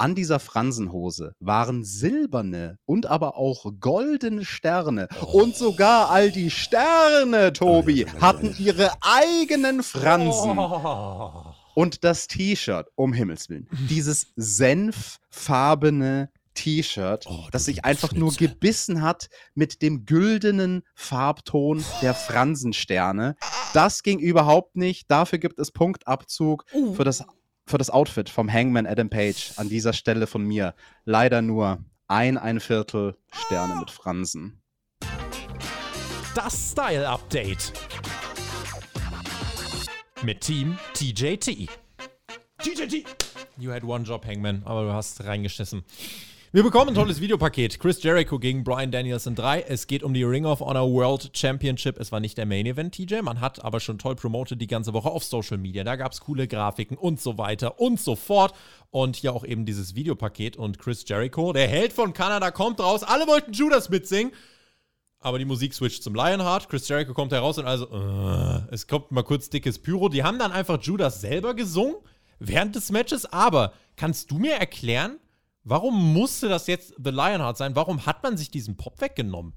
An dieser Fransenhose waren silberne und aber auch goldene Sterne. Oh. Und sogar all die Sterne, Tobi, hatten ihre eigenen Fransen. Oh. Und das T-Shirt, um Himmels Willen, dieses senffarbene T-Shirt, oh, das sich einfach nur gebissen hat mit dem güldenen Farbton der Fransensterne. Das ging überhaupt nicht. Dafür gibt es Punktabzug uh. für, das, für das Outfit vom Hangman Adam Page. An dieser Stelle von mir leider nur ein, ein Viertel Sterne mit Fransen. Das Style Update. Mit Team TJT. TJT! You had one job, Hangman, aber du hast reingeschissen. Wir bekommen ein tolles Videopaket. Chris Jericho gegen Brian Danielson 3. Es geht um die Ring of Honor World Championship. Es war nicht der Main Event, TJ. Man hat aber schon toll promoted die ganze Woche auf Social Media. Da gab es coole Grafiken und so weiter und so fort. Und hier auch eben dieses Videopaket. Und Chris Jericho, der Held von Kanada, kommt raus. Alle wollten Judas mitsingen. Aber die Musik switcht zum Lionheart. Chris Jericho kommt heraus und also, uh, es kommt mal kurz dickes Pyro. Die haben dann einfach Judas selber gesungen während des Matches. Aber kannst du mir erklären, Warum musste das jetzt The Lionheart sein? Warum hat man sich diesen Pop weggenommen?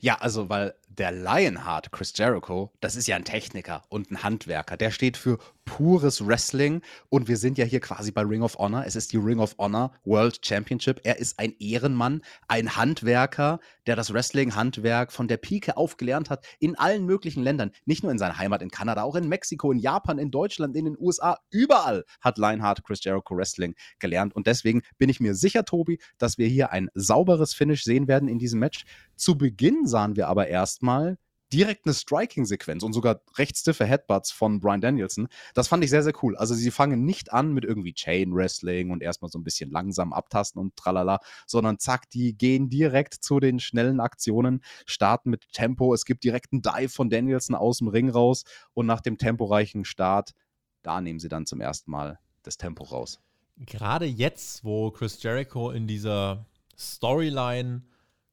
Ja, also weil der Lionheart, Chris Jericho, das ist ja ein Techniker und ein Handwerker. Der steht für pures Wrestling und wir sind ja hier quasi bei Ring of Honor. Es ist die Ring of Honor World Championship. Er ist ein Ehrenmann, ein Handwerker, der das Wrestling-Handwerk von der Pike aufgelernt hat in allen möglichen Ländern. Nicht nur in seiner Heimat in Kanada, auch in Mexiko, in Japan, in Deutschland, in den USA. Überall hat Lionheart Chris Jericho Wrestling gelernt. Und deswegen bin ich mir sicher, Tobi, dass wir hier ein sauberes Finish sehen werden in diesem Match. Zu Beginn sahen wir aber erstmal direkt eine Striking-Sequenz und sogar recht stiffe Headbutts von Brian Danielson. Das fand ich sehr, sehr cool. Also sie fangen nicht an mit irgendwie Chain-Wrestling und erstmal so ein bisschen langsam abtasten und tralala, sondern zack, die gehen direkt zu den schnellen Aktionen, starten mit Tempo. Es gibt direkt einen Dive von Danielson aus dem Ring raus und nach dem temporeichen Start, da nehmen sie dann zum ersten Mal das Tempo raus. Gerade jetzt, wo Chris Jericho in dieser Storyline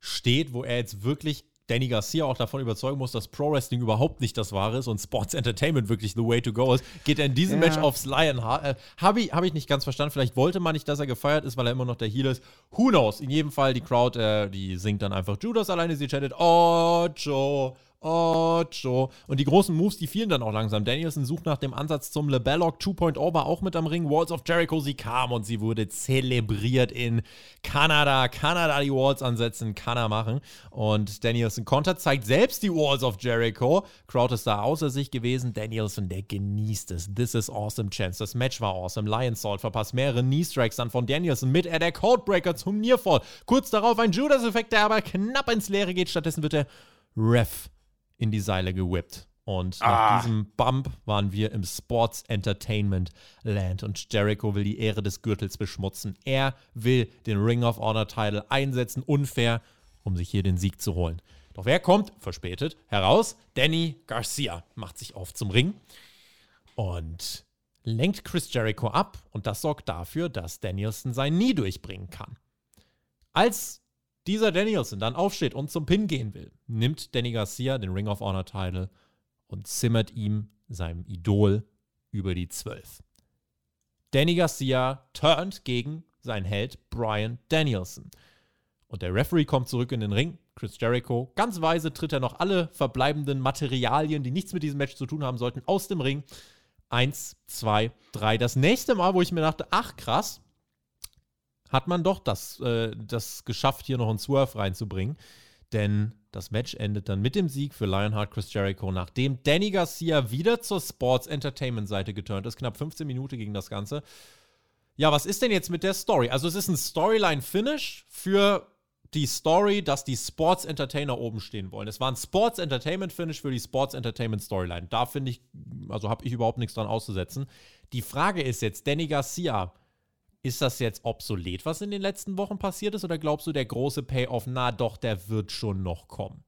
steht, wo er jetzt wirklich Danny Garcia auch davon überzeugen muss, dass Pro Wrestling überhaupt nicht das Wahre ist und Sports Entertainment wirklich the way to go ist, geht er in diesem ja. Match aufs Lionheart. Äh, Habe ich, hab ich nicht ganz verstanden. Vielleicht wollte man nicht, dass er gefeiert ist, weil er immer noch der Heel ist. Who knows? In jedem Fall, die Crowd, äh, die singt dann einfach Judas alleine, sie chattet, oh, Joe. Ocho. Und die großen Moves, die fielen dann auch langsam. Danielson sucht nach dem Ansatz zum LeBellock 2.0, war auch mit am Ring. Walls of Jericho, sie kam und sie wurde zelebriert in Kanada. Kanada die Walls ansetzen, kann er machen. Und Danielson kontert, zeigt selbst die Walls of Jericho. Crowd ist da außer sich gewesen. Danielson, der genießt es. This is awesome chance. Das Match war awesome. Lion Salt verpasst mehrere Knee-Strikes dann von Danielson mit er der Codebreaker zum Nearfall. Kurz darauf ein Judas-Effekt, der aber knapp ins Leere geht. Stattdessen wird der Ref in die Seile gewippt. Und ah. nach diesem Bump waren wir im Sports Entertainment Land und Jericho will die Ehre des Gürtels beschmutzen. Er will den Ring of Honor Title einsetzen, unfair, um sich hier den Sieg zu holen. Doch wer kommt, verspätet, heraus? Danny Garcia macht sich auf zum Ring und lenkt Chris Jericho ab und das sorgt dafür, dass Danielson sein Nie durchbringen kann. Als dieser Danielson dann aufsteht und zum Pin gehen will, nimmt Danny Garcia den Ring of Honor Title und zimmert ihm, seinem Idol, über die Zwölf. Danny Garcia turnt gegen seinen Held Brian Danielson. Und der Referee kommt zurück in den Ring. Chris Jericho, ganz weise, tritt er noch alle verbleibenden Materialien, die nichts mit diesem Match zu tun haben sollten, aus dem Ring. Eins, zwei, drei. Das nächste Mal, wo ich mir dachte, ach krass, hat man doch das, äh, das geschafft, hier noch einen Swerve reinzubringen. Denn das Match endet dann mit dem Sieg für Lionheart Chris Jericho, nachdem Danny Garcia wieder zur Sports Entertainment Seite geturnt ist. Knapp 15 Minuten gegen das Ganze. Ja, was ist denn jetzt mit der Story? Also, es ist ein Storyline-Finish für die Story, dass die Sports Entertainer oben stehen wollen. Es war ein Sports Entertainment Finish für die Sports Entertainment Storyline. Da finde ich, also habe ich überhaupt nichts dran auszusetzen. Die Frage ist jetzt, Danny Garcia, ist das jetzt obsolet, was in den letzten Wochen passiert ist, oder glaubst du, der große Payoff, na doch, der wird schon noch kommen?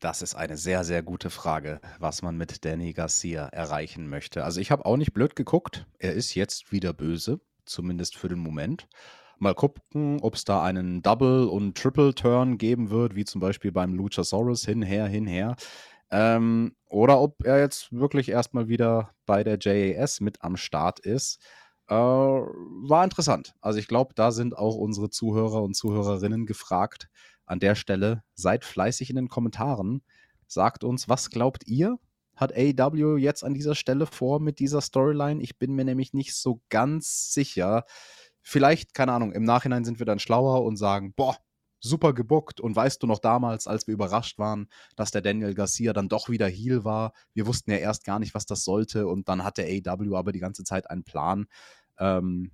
Das ist eine sehr, sehr gute Frage, was man mit Danny Garcia erreichen möchte. Also ich habe auch nicht blöd geguckt. Er ist jetzt wieder böse, zumindest für den Moment. Mal gucken, ob es da einen Double- und Triple-Turn geben wird, wie zum Beispiel beim Luchasaurus, hinher, hinher. Ähm, oder ob er jetzt wirklich erstmal wieder bei der JAS mit am Start ist. Äh, war interessant. Also ich glaube, da sind auch unsere Zuhörer und Zuhörerinnen gefragt. An der Stelle seid fleißig in den Kommentaren. Sagt uns, was glaubt ihr? Hat AEW jetzt an dieser Stelle vor mit dieser Storyline? Ich bin mir nämlich nicht so ganz sicher. Vielleicht, keine Ahnung, im Nachhinein sind wir dann schlauer und sagen, boah, super gebuckt. Und weißt du noch damals, als wir überrascht waren, dass der Daniel Garcia dann doch wieder Heal war? Wir wussten ja erst gar nicht, was das sollte. Und dann hatte AEW aber die ganze Zeit einen Plan. Ähm,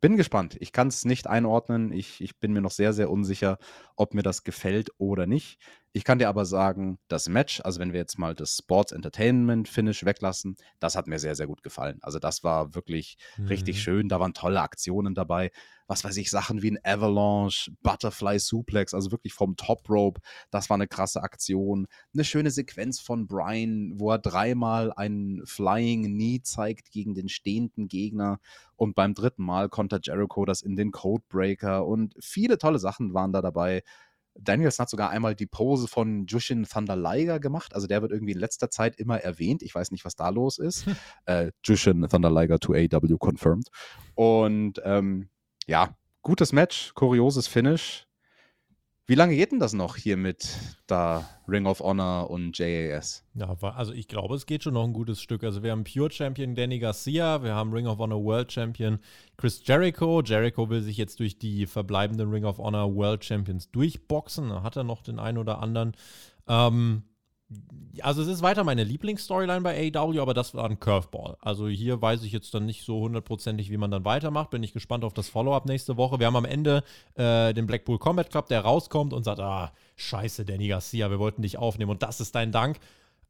bin gespannt. Ich kann es nicht einordnen. Ich, ich bin mir noch sehr, sehr unsicher, ob mir das gefällt oder nicht. Ich kann dir aber sagen, das Match, also wenn wir jetzt mal das Sports Entertainment Finish weglassen, das hat mir sehr, sehr gut gefallen. Also das war wirklich mhm. richtig schön. Da waren tolle Aktionen dabei was weiß ich, Sachen wie ein Avalanche, Butterfly Suplex, also wirklich vom Top Rope. Das war eine krasse Aktion. Eine schöne Sequenz von Brian, wo er dreimal einen Flying Knee zeigt gegen den stehenden Gegner. Und beim dritten Mal kontert Jericho das in den Codebreaker. Und viele tolle Sachen waren da dabei. Danielson hat sogar einmal die Pose von Jushin Thunder Liger gemacht. Also der wird irgendwie in letzter Zeit immer erwähnt. Ich weiß nicht, was da los ist. äh, Jushin Thunder Liger to AW confirmed. Und ähm, ja, gutes Match, kurioses Finish. Wie lange geht denn das noch hier mit da Ring of Honor und JAS? Ja, also ich glaube, es geht schon noch ein gutes Stück. Also wir haben Pure Champion Danny Garcia, wir haben Ring of Honor World Champion Chris Jericho. Jericho will sich jetzt durch die verbleibenden Ring of Honor World Champions durchboxen. Da hat er noch den einen oder anderen. Ähm, also es ist weiter meine Lieblingsstoryline bei AEW, aber das war ein Curveball. Also hier weiß ich jetzt dann nicht so hundertprozentig, wie man dann weitermacht. Bin ich gespannt auf das Follow-up nächste Woche. Wir haben am Ende äh, den Blackpool Combat Club, der rauskommt und sagt, ah, scheiße, Danny Garcia, wir wollten dich aufnehmen und das ist dein Dank.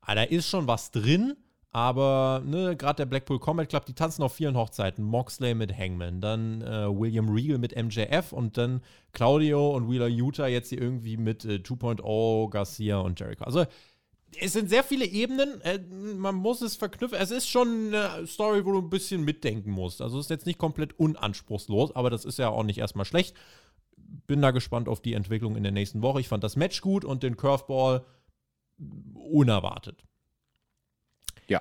Ah, da ist schon was drin, aber ne, gerade der Blackpool Combat Club, die tanzen auf vielen Hochzeiten. Moxley mit Hangman, dann äh, William Regal mit MJF und dann Claudio und Wheeler Utah jetzt hier irgendwie mit äh, 2.0, Garcia und Jericho. Also es sind sehr viele Ebenen. Äh, man muss es verknüpfen. Es ist schon eine Story, wo du ein bisschen mitdenken musst. Also es ist jetzt nicht komplett unanspruchslos, aber das ist ja auch nicht erstmal schlecht. Bin da gespannt auf die Entwicklung in der nächsten Woche. Ich fand das Match gut und den Curveball unerwartet. Ja,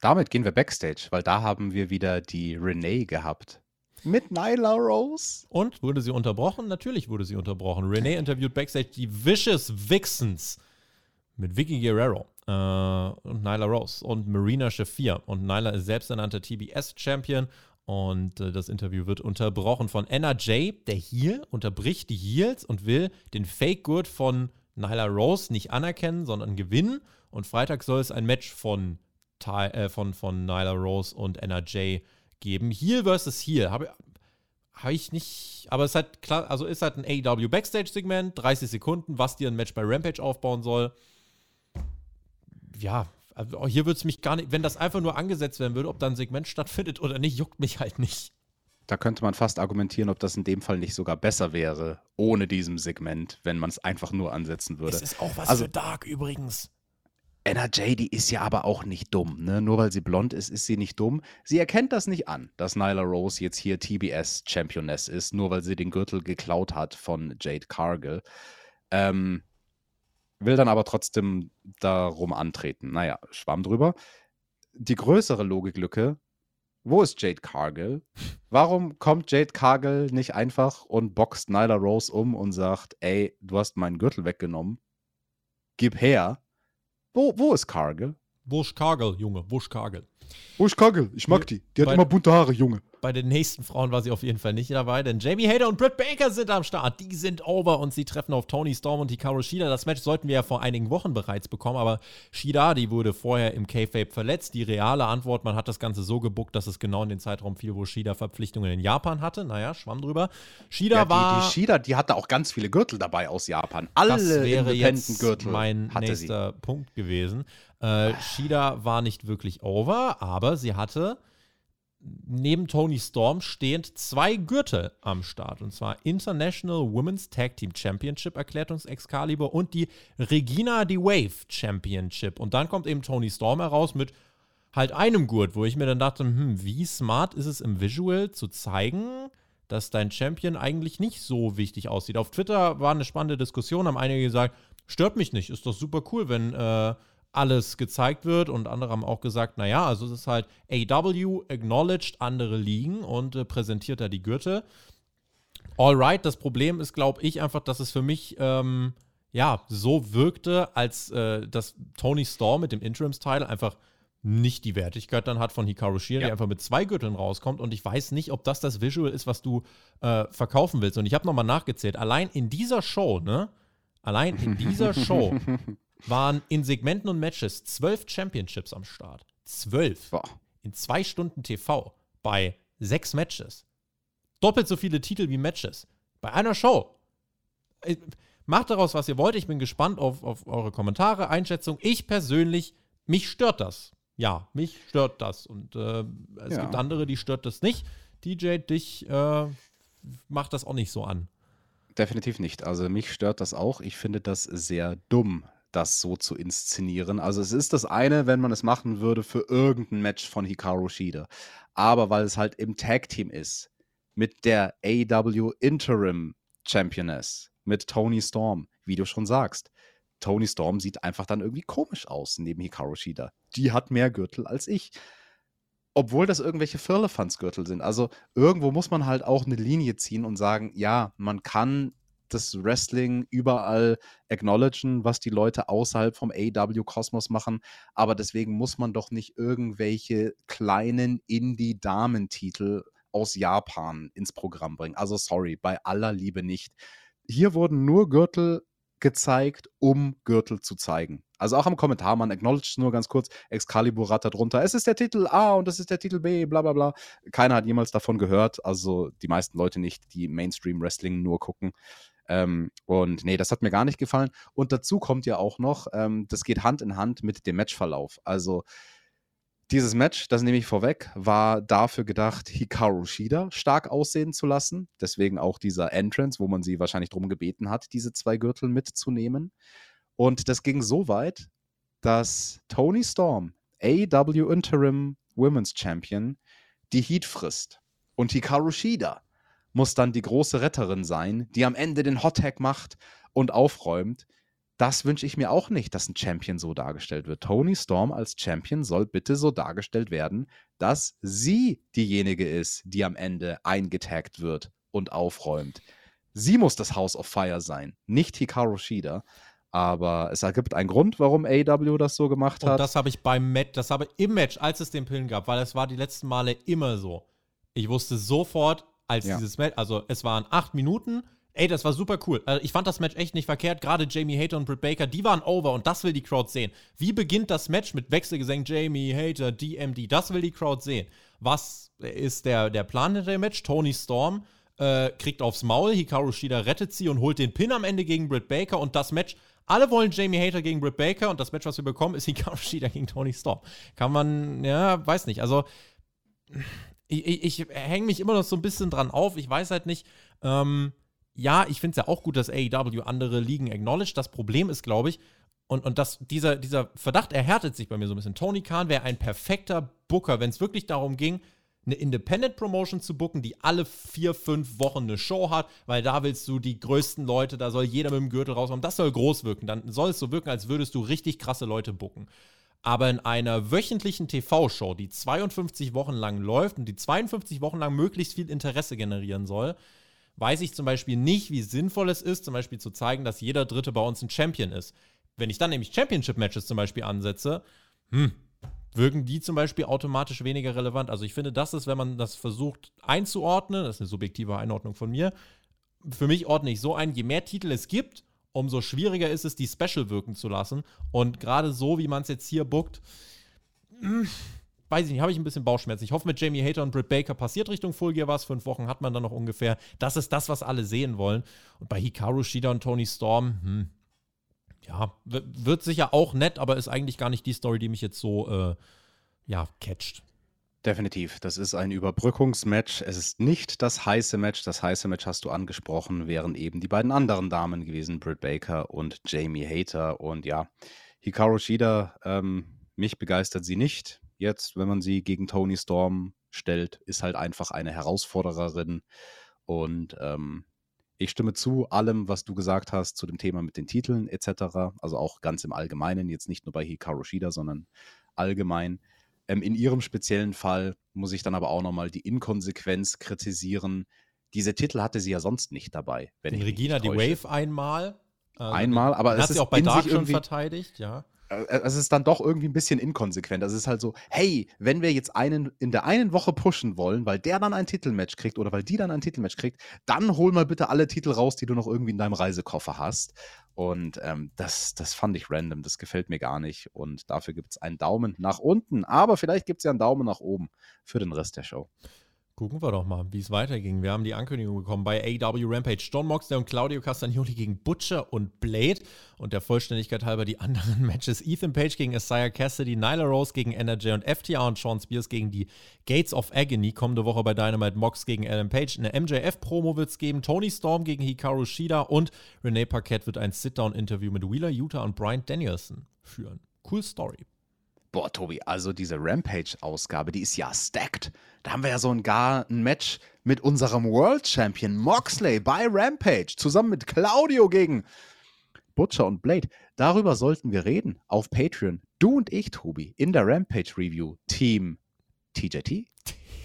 damit gehen wir backstage, weil da haben wir wieder die Renee gehabt. Mit Nyla Rose. Und wurde sie unterbrochen? Natürlich wurde sie unterbrochen. Renee interviewt backstage die Vicious Vixens mit Vicky Guerrero äh, und Nyla Rose und Marina Shafir. Und Nyla ist selbsternannter TBS-Champion. Und äh, das Interview wird unterbrochen von NRJ, der Heel, unterbricht die Heels und will den Fake-Gurt von Nyla Rose nicht anerkennen, sondern gewinnen. Und Freitag soll es ein Match von, äh, von, von Nyla Rose und NRJ geben. Heel versus Heel. Habe hab ich nicht, aber es ist halt klar, also ist halt ein AEW Backstage-Segment, 30 Sekunden, was dir ein Match bei Rampage aufbauen soll ja, also hier würde es mich gar nicht, wenn das einfach nur angesetzt werden würde, ob da ein Segment stattfindet oder nicht, juckt mich halt nicht. Da könnte man fast argumentieren, ob das in dem Fall nicht sogar besser wäre, ohne diesem Segment, wenn man es einfach nur ansetzen würde. Das ist auch was also, für Dark übrigens. NRJ, die ist ja aber auch nicht dumm, ne? Nur weil sie blond ist, ist sie nicht dumm. Sie erkennt das nicht an, dass Nyla Rose jetzt hier TBS-Championess ist, nur weil sie den Gürtel geklaut hat von Jade Cargill. Ähm, will dann aber trotzdem darum antreten. Naja, schwamm drüber. Die größere Logiklücke Wo ist Jade Cargill? Warum kommt Jade Cargill nicht einfach und boxt Nyla Rose um und sagt, ey, du hast meinen Gürtel weggenommen? Gib her. Wo, wo ist Cargill? Wusch Cargill, Junge, Wusch Cargill. Wo ist Cargill? Ich mag die. Die hat Bei- immer bunte Haare, Junge. Bei den nächsten Frauen war sie auf jeden Fall nicht dabei, denn Jamie Hader und Britt Baker sind am Start. Die sind over und sie treffen auf Tony Storm und Hikaru Shida. Das Match sollten wir ja vor einigen Wochen bereits bekommen, aber Shida, die wurde vorher im K-Fape verletzt. Die reale Antwort, man hat das Ganze so gebuckt, dass es genau in den Zeitraum fiel, wo Shida Verpflichtungen in Japan hatte. Naja, schwamm drüber. Shida Ja, war. die, die Shida, die hatte auch ganz viele Gürtel dabei aus Japan. Alle das wäre jetzt Independent-Gürtel mein hatte sie. nächster Punkt gewesen. Äh, Shida war nicht wirklich over, aber sie hatte neben Tony Storm stehend zwei Gürtel am Start. Und zwar International Women's Tag Team Championship erklärt uns Excalibur und die Regina the Wave Championship. Und dann kommt eben Tony Storm heraus mit halt einem Gurt, wo ich mir dann dachte, hm, wie smart ist es im Visual zu zeigen, dass dein Champion eigentlich nicht so wichtig aussieht. Auf Twitter war eine spannende Diskussion, haben einige gesagt, stört mich nicht, ist doch super cool, wenn äh, alles gezeigt wird und andere haben auch gesagt, naja, also es ist halt AW acknowledged andere Ligen und äh, präsentiert da die Gürtel. Alright, das Problem ist, glaube ich, einfach, dass es für mich ähm, ja so wirkte, als äh, dass Tony Storm mit dem Interims-Title einfach nicht die Wertigkeit dann hat von Hikaru Shida, Ja. die einfach mit zwei Gürteln rauskommt. Und ich weiß nicht, ob das das Visual ist, was du äh, verkaufen willst. Und ich habe nochmal nachgezählt. Allein in dieser Show, ne? Allein in dieser Show waren in Segmenten und Matches zwölf Championships am Start. Zwölf Boah. in zwei Stunden TV bei sechs Matches. Doppelt so viele Titel wie Matches. Bei einer Show. Äh, Macht daraus, was ihr wollt. Ich bin gespannt auf, auf eure Kommentare, Einschätzung. Ich persönlich, mich stört das. Ja, mich stört das. Und äh, es Ja. gibt andere, die stört das nicht. DJ, dich äh, macht das auch nicht so an. Definitiv nicht. Also mich stört das auch. Ich finde das sehr dumm, das so zu inszenieren. Also es ist das eine, wenn man es machen würde für irgendein Match von Hikaru Shida. Aber weil es halt im Tag-Team ist, mit der AW Interim Championess, mit Tony Storm, wie du schon sagst. Tony Storm sieht einfach dann irgendwie komisch aus neben Hikaru Shida. Die hat mehr Gürtel als ich. Obwohl das irgendwelche Firlefanz-Gürtel sind. Also irgendwo muss man halt auch eine Linie ziehen und sagen, ja, man kann das Wrestling überall acknowledgen, was die Leute außerhalb vom AW-Kosmos machen, aber deswegen muss man doch nicht irgendwelche kleinen Indie-Damentitel aus Japan ins Programm bringen. Also sorry, bei aller Liebe nicht. Hier wurden nur Gürtel gezeigt, um Gürtel zu zeigen. Also auch am Kommentar, man acknowledged nur ganz kurz, Excalibur rattert drunter, es ist der Titel A und es ist der Titel B, bla bla bla. Keiner hat jemals davon gehört, also die meisten Leute nicht, die Mainstream-Wrestling nur gucken. Ähm, und nee, das hat mir gar nicht gefallen. Und dazu kommt ja auch noch, ähm, das geht Hand in Hand mit dem Matchverlauf. Also dieses Match, das nehme ich vorweg, war dafür gedacht, Hikaru Shida stark aussehen zu lassen. Deswegen auch dieser Entrance, wo man sie wahrscheinlich darum gebeten hat, diese zwei Gürtel mitzunehmen. Und das ging so weit, dass Tony Storm, AW Interim Women's Champion, die Heat frisst. Und Hikaru Shida muss dann die große Retterin sein, die am Ende den Hot Tag macht und aufräumt. Das wünsche ich mir auch nicht, dass ein Champion so dargestellt wird. Tony Storm als Champion soll bitte so dargestellt werden, dass sie diejenige ist, die am Ende eingetaggt wird und aufräumt. Sie muss das House of Fire sein, nicht Hikaru Shida. Aber es ergibt einen Grund, warum AW das so gemacht Und hat. das habe ich beim Match, das habe ich im Match, als es den Pillen gab, weil es war die letzten Male immer so. Ich wusste sofort, als Ja. dieses Match, also es waren acht Minuten, ey, das war super cool. Also ich fand das Match echt nicht verkehrt. Gerade Jamie Hater und Britt Baker, die waren over und das will die Crowd sehen. Wie beginnt das Match mit Wechselgesängen Jamie Hater, DMD? Das will die Crowd sehen. Was ist der, der Plan hinter dem Match? Tony Storm äh, kriegt aufs Maul, Hikaru Shida rettet sie und holt den Pin am Ende gegen Britt Baker und das Match alle wollen Jamie Hater gegen Britt Baker und das Match, was wir bekommen, ist Hikaru Shida gegen Tony Storm. Kann man, ja, weiß nicht. Also, ich, ich, ich hänge mich immer noch so ein bisschen dran auf. Ich weiß halt nicht, ähm, ja, ich finde es ja auch gut, dass AEW andere Ligen acknowledged. Das Problem ist, glaube ich, und, und das, dieser, dieser Verdacht erhärtet sich bei mir so ein bisschen. Tony Khan wäre ein perfekter Booker, wenn es wirklich darum ging, eine Independent Promotion zu booken, die alle vier, fünf Wochen eine Show hat, weil da willst du die größten Leute, da soll jeder mit dem Gürtel rauskommen. Das soll groß wirken. Dann soll es so wirken, als würdest du richtig krasse Leute booken. Aber in einer wöchentlichen TV-Show, die 52 Wochen lang läuft und die 52 Wochen lang möglichst viel Interesse generieren soll, weiß ich zum Beispiel nicht, wie sinnvoll es ist, zum Beispiel zu zeigen, dass jeder Dritte bei uns ein Champion ist. Wenn ich dann nämlich Championship-Matches zum Beispiel ansetze, hm, wirken die zum Beispiel automatisch weniger relevant. Also ich finde, das ist, wenn man das versucht einzuordnen, das ist eine subjektive Einordnung von mir, für mich ordne ich so ein, je mehr Titel es gibt, umso schwieriger ist es, die Special wirken zu lassen. Und gerade so, wie man es jetzt hier bookt, hm, weiß ich nicht, habe ich ein bisschen Bauchschmerzen. Ich hoffe, mit Jamie Hater und Britt Baker passiert Richtung Full Gear was. Fünf Wochen hat man dann noch ungefähr. Das ist das, was alle sehen wollen. Und bei Hikaru Shida und Tony Storm, hm, ja, wird sicher auch nett, aber ist eigentlich gar nicht die Story, die mich jetzt so, äh, ja, catcht. Definitiv. Das ist ein Überbrückungsmatch. Es ist nicht das heiße Match. Das heiße Match hast du angesprochen, wären eben die beiden anderen Damen gewesen, Britt Baker und Jamie Hater. Und ja, Hikaru Shida, ähm, mich begeistert sie nicht. Jetzt, wenn man sie gegen Tony Storm stellt, ist halt einfach eine Herausfordererin. Und ähm, ich stimme zu allem, was du gesagt hast zu dem Thema mit den Titeln etc. Also auch ganz im Allgemeinen, jetzt nicht nur bei Hikaru Shida, sondern allgemein. Ähm, in ihrem speziellen Fall muss ich dann aber auch nochmal die Inkonsequenz kritisieren. Diese Titel hatte sie ja sonst nicht dabei. Wenn Regina die Wave einmal. Also einmal, aber es hat sie auch bei Dark schon verteidigt, ja. Äh, es ist dann doch irgendwie ein bisschen inkonsequent. Also es ist halt so, hey, wenn wir jetzt einen in der einen Woche pushen wollen, weil der dann ein Titelmatch kriegt oder weil die dann ein Titelmatch kriegt, dann hol mal bitte alle Titel raus, die du noch irgendwie in deinem Reisekoffer hast. Und ähm, das, das fand ich random, das gefällt mir gar nicht. Und dafür gibt es einen Daumen nach unten. Aber vielleicht gibt es ja einen Daumen nach oben für den Rest der Show. Gucken wir doch mal, wie es weiterging. Wir haben die Ankündigung bekommen bei AW Rampage. John Moxley und Claudio Castagnoli gegen Butcher und Blade. Und der Vollständigkeit halber die anderen Matches. Ethan Page gegen Isaiah Cassidy, Nyla Rose gegen NRJ und FTR und Sean Spears gegen die Gates of Agony. Kommende Woche bei Dynamite Mox gegen Adam Page. Eine MJF-Promo wird es geben. Tony Storm gegen Hikaru Shida und Renee Paquette wird ein Sit-Down-Interview mit Wheeler Utah und Brian Danielson führen. Cool Story. Boah, Tobi, also diese Rampage-Ausgabe, die ist ja stacked. Da haben wir ja so ein gar ein Match mit unserem World Champion Moxley bei Rampage zusammen mit Claudio gegen Butcher und Blade. Darüber sollten wir reden auf Patreon. Du und ich, Tobi, in der Rampage Review. Team TJT?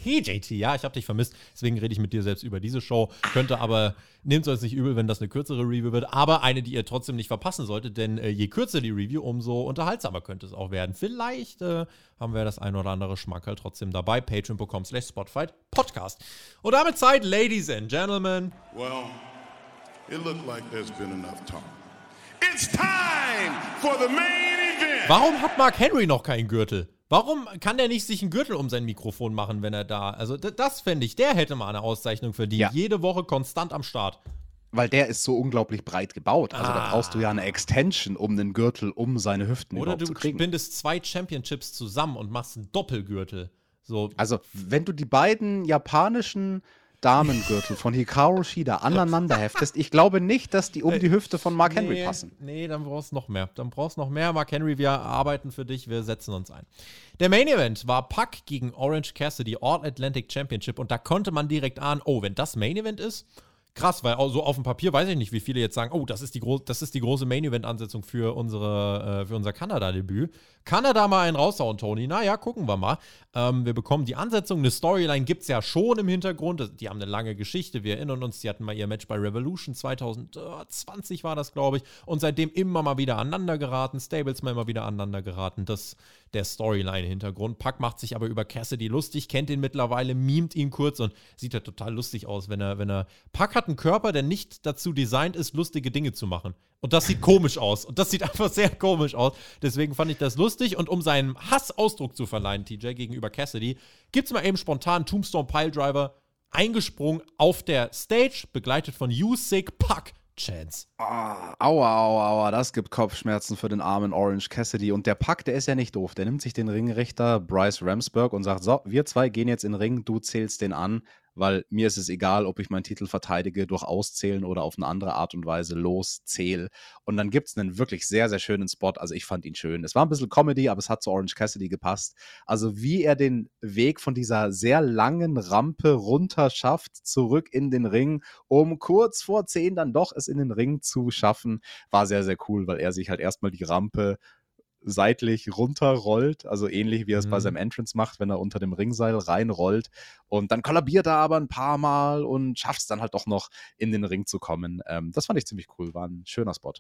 TJT, ja, ich habe dich vermisst. Deswegen rede ich mit dir selbst über diese Show. Könnte aber, nehmt es euch nicht übel, wenn das eine kürzere Review wird, aber eine, die ihr trotzdem nicht verpassen solltet, denn äh, je kürzer die Review, umso unterhaltsamer könnte es auch werden. Vielleicht äh, haben wir das ein oder andere Schmackerl trotzdem dabei. Patreon.com slash Spotfight Podcast. Und damit Zeit, Ladies and Gentlemen. Well, it looked like there's been enough talk. It's time for the main event. Warum hat Mark Henry noch keinen Gürtel? Warum kann der nicht sich einen Gürtel um sein Mikrofon machen, wenn er da? Also, das fände ich, der hätte mal eine Auszeichnung verdient. Ja. Jede Woche konstant am Start. Weil der ist so unglaublich breit gebaut. Also, ah. da brauchst du ja eine Extension um den Gürtel, um seine Hüften Oder zu kriegen. Oder du bindest zwei Championships zusammen und machst einen Doppelgürtel. So. Also, wenn du die beiden japanischen Damengürtel von Hikaru Shida aneinander heftest, ich glaube nicht, dass die um die Hüfte von Mark Henry nee, passen. Nee, dann brauchst du noch mehr. Dann brauchst du noch mehr. Mark Henry, wir arbeiten für dich, wir setzen uns ein. Der Main Event war Puck gegen Orange Cassidy, All Atlantic Championship und da konnte man direkt ahnen, oh, wenn das Main Event ist, krass, weil so auf dem Papier weiß ich nicht, wie viele jetzt sagen, oh, das ist die, das ist die große Main-Event-Ansetzung für, äh, für unser Kanada-Debüt. Kann er da mal einen raushauen, Tony? Naja, gucken wir mal. Ähm, wir bekommen die Ansetzung. Eine Storyline gibt es ja schon im Hintergrund. Die haben eine lange Geschichte. Wir erinnern uns, die hatten mal ihr Match bei Revolution 2020 war das, glaube ich. Und seitdem immer mal wieder aneinander geraten. Stables mal immer wieder aneinander geraten. Das der Storyline-Hintergrund. Puck macht sich aber über Cassidy lustig, kennt ihn mittlerweile, mimt ihn kurz und sieht ja total lustig aus, wenn er, wenn er. Puck hat einen Körper, der nicht dazu designt ist, lustige Dinge zu machen. Und das sieht komisch aus. Und das sieht einfach sehr komisch aus. Deswegen fand ich das lustig. Und um seinem Hass Ausdruck zu verleihen, TJ, gegenüber Cassidy, gibt es mal eben spontan Tombstone Piledriver eingesprungen auf der Stage, begleitet von You Sick Puck. Chance. Ah, aua, aua, aua, das gibt Kopfschmerzen für den armen Orange Cassidy. Und der Pack, der ist ja nicht doof. Der nimmt sich den Ringrichter Bryce Ramsburg und sagt: So, wir zwei gehen jetzt in den Ring, du zählst den an weil mir ist es egal, ob ich meinen Titel verteidige durch Auszählen oder auf eine andere Art und Weise loszähle. Und dann gibt es einen wirklich sehr, sehr schönen Spot. Also ich fand ihn schön. Es war ein bisschen Comedy, aber es hat zu Orange Cassidy gepasst. Also wie er den Weg von dieser sehr langen Rampe runter schafft, zurück in den Ring, um kurz vor 10 dann doch es in den Ring zu schaffen, war sehr, sehr cool, weil er sich halt erstmal die Rampe seitlich runterrollt, also ähnlich wie er es Mhm. bei seinem Entrance macht, wenn er unter dem Ringseil reinrollt. Und dann kollabiert er aber ein paar Mal und schafft es dann halt doch noch in den Ring zu kommen. Ähm, das fand ich ziemlich cool, war ein schöner Spot.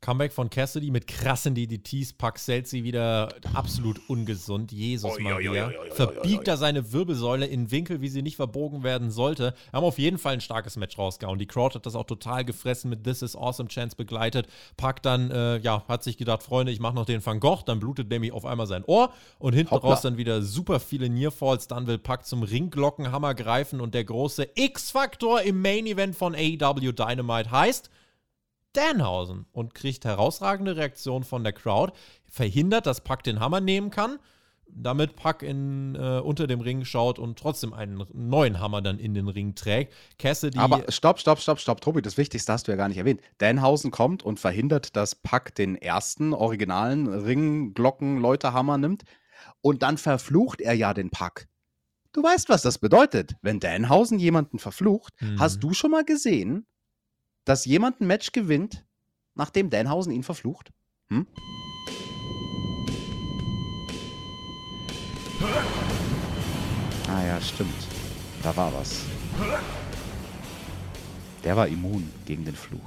Comeback von Cassidy mit krassen DDTs, Pack sie wieder absolut ungesund. Jesus oi, Maria. oi, oi, oi, Verbiegt er seine Wirbelsäule in Winkel, wie sie nicht verbogen werden sollte. Wir haben auf jeden Fall ein starkes Match rausgehauen. Die Crowd hat das auch total gefressen mit This is Awesome Chance begleitet. Pack dann, äh, ja, hat sich gedacht, Freunde, ich mache noch den Van Gogh. Dann blutet nämlich auf einmal sein Ohr. Und hinten Hoppla. raus dann wieder super viele Nearfalls. Dann will Pack zum Ringglockenhammer greifen. Und der große X-Faktor im Main Event von AEW Dynamite heißt Danhausen und kriegt herausragende Reaktion von der Crowd, verhindert, dass Puck den Hammer nehmen kann, damit Puck in, äh, unter dem Ring schaut und trotzdem einen neuen Hammer dann in den Ring trägt. Cassidy, Aber stopp, stopp, stopp, stopp, Tobi, das Wichtigste hast du ja gar nicht erwähnt. Danhausen kommt und verhindert, dass Pack den ersten originalen Ringglocken-Leuterhammer nimmt und dann verflucht er ja den Pack. Du weißt, was das bedeutet. Wenn Danhausen jemanden verflucht, Mhm. hast du schon mal gesehen, dass jemand ein Match gewinnt, nachdem Danhausen ihn verflucht? Hm? Ah ja, stimmt. Da war was. Der war immun gegen den Fluch.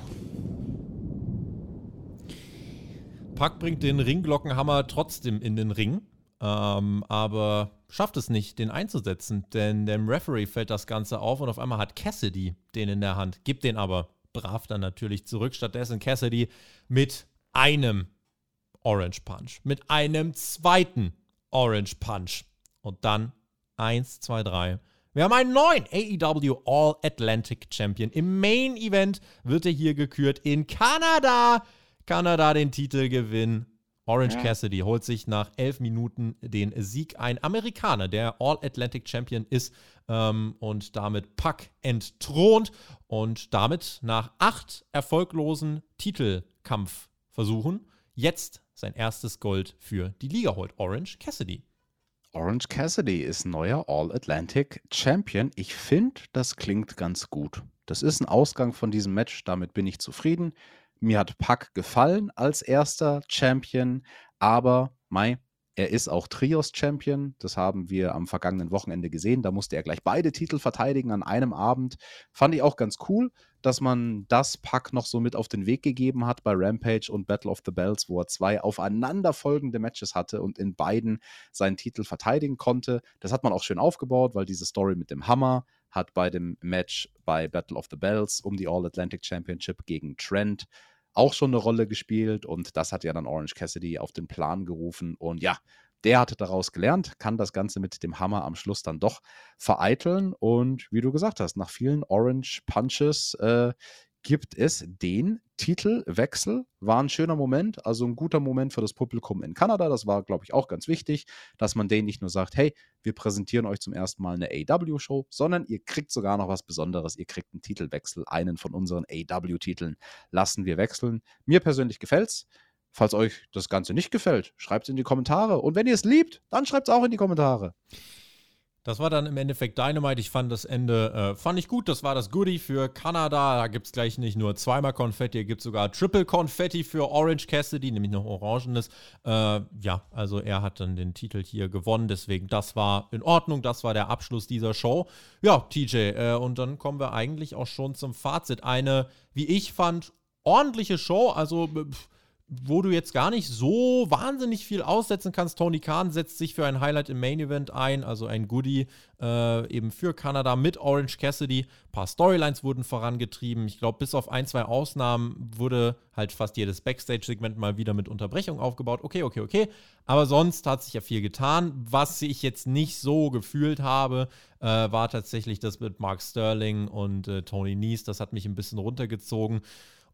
Puck bringt den Ringglockenhammer trotzdem in den Ring, ähm, aber schafft es nicht, den einzusetzen, denn dem Referee fällt das Ganze auf und auf einmal hat Cassidy den in der Hand, gibt den aber brav dann natürlich zurück. Stattdessen Cassidy mit einem Orange Punch, mit einem zweiten Orange Punch und dann eins, zwei, drei. Wir haben einen neuen AEW All Atlantic Champion. Im Main Event wird er hier gekürt in Kanada. Kanada den Titel gewinnen. Orange Cassidy holt sich nach elf Minuten den Sieg. Ein Amerikaner, der All Atlantic Champion ist ähm, und damit Puck entthront und damit nach acht erfolglosen Titelkampfversuchen jetzt sein erstes Gold für die Liga holt. Orange Cassidy. Orange Cassidy ist neuer All-Atlantic Champion. Ich finde, das klingt ganz gut. Das ist ein Ausgang von diesem Match, damit bin ich zufrieden. Mir hat Pack gefallen als erster Champion, aber Mai, er ist auch Trios-Champion. Das haben wir am vergangenen Wochenende gesehen. Da musste er gleich beide Titel verteidigen an einem Abend. Fand ich auch ganz cool, dass man das Pack noch so mit auf den Weg gegeben hat bei Rampage und Battle of the Bells, wo er zwei aufeinanderfolgende Matches hatte und in beiden seinen Titel verteidigen konnte. Das hat man auch schön aufgebaut, weil diese Story mit dem Hammer hat bei dem Match bei Battle of the Bells um die All-Atlantic Championship gegen Trent auch schon eine Rolle gespielt und das hat ja dann Orange Cassidy auf den Plan gerufen und ja, der hatte daraus gelernt, kann das Ganze mit dem Hammer am Schluss dann doch vereiteln und wie du gesagt hast, nach vielen Orange Punches äh, gibt es den Titelwechsel. War ein schöner Moment, also ein guter Moment für das Publikum in Kanada. Das war, glaube ich, auch ganz wichtig, dass man denen nicht nur sagt, hey, wir präsentieren euch zum ersten Mal eine AW-Show, sondern ihr kriegt sogar noch was Besonderes. Ihr kriegt einen Titelwechsel. Einen von unseren AW-Titeln lassen wir wechseln. Mir persönlich gefällt's. Falls euch das Ganze nicht gefällt, schreibt es in die Kommentare. Und wenn ihr es liebt, dann schreibt es auch in die Kommentare. Das war dann im Endeffekt Dynamite. Ich fand das Ende, äh, fand ich gut. Das war das Goodie für Kanada. Da gibt es gleich nicht nur zweimal Konfetti, hier gibt es sogar Triple Konfetti für Orange Cassidy, nämlich noch Orangenes. Äh, ja, also er hat dann den Titel hier gewonnen. Deswegen, das war in Ordnung. Das war der Abschluss dieser Show. Ja, TJ. Äh, und dann kommen wir eigentlich auch schon zum Fazit. Eine, wie ich fand, ordentliche Show. Also, pff, wo du jetzt gar nicht so wahnsinnig viel aussetzen kannst. Tony Khan setzt sich für ein Highlight im Main Event ein, also ein Goodie äh, eben für Kanada mit Orange Cassidy. Ein paar Storylines wurden vorangetrieben. Ich glaube, bis auf ein, zwei Ausnahmen wurde halt fast jedes Backstage-Segment mal wieder mit Unterbrechung aufgebaut. Okay, okay, okay. Aber sonst hat sich ja viel getan. Was ich jetzt nicht so gefühlt habe, äh, war tatsächlich das mit Mark Sterling und äh, Tony Nies. Das hat mich ein bisschen runtergezogen.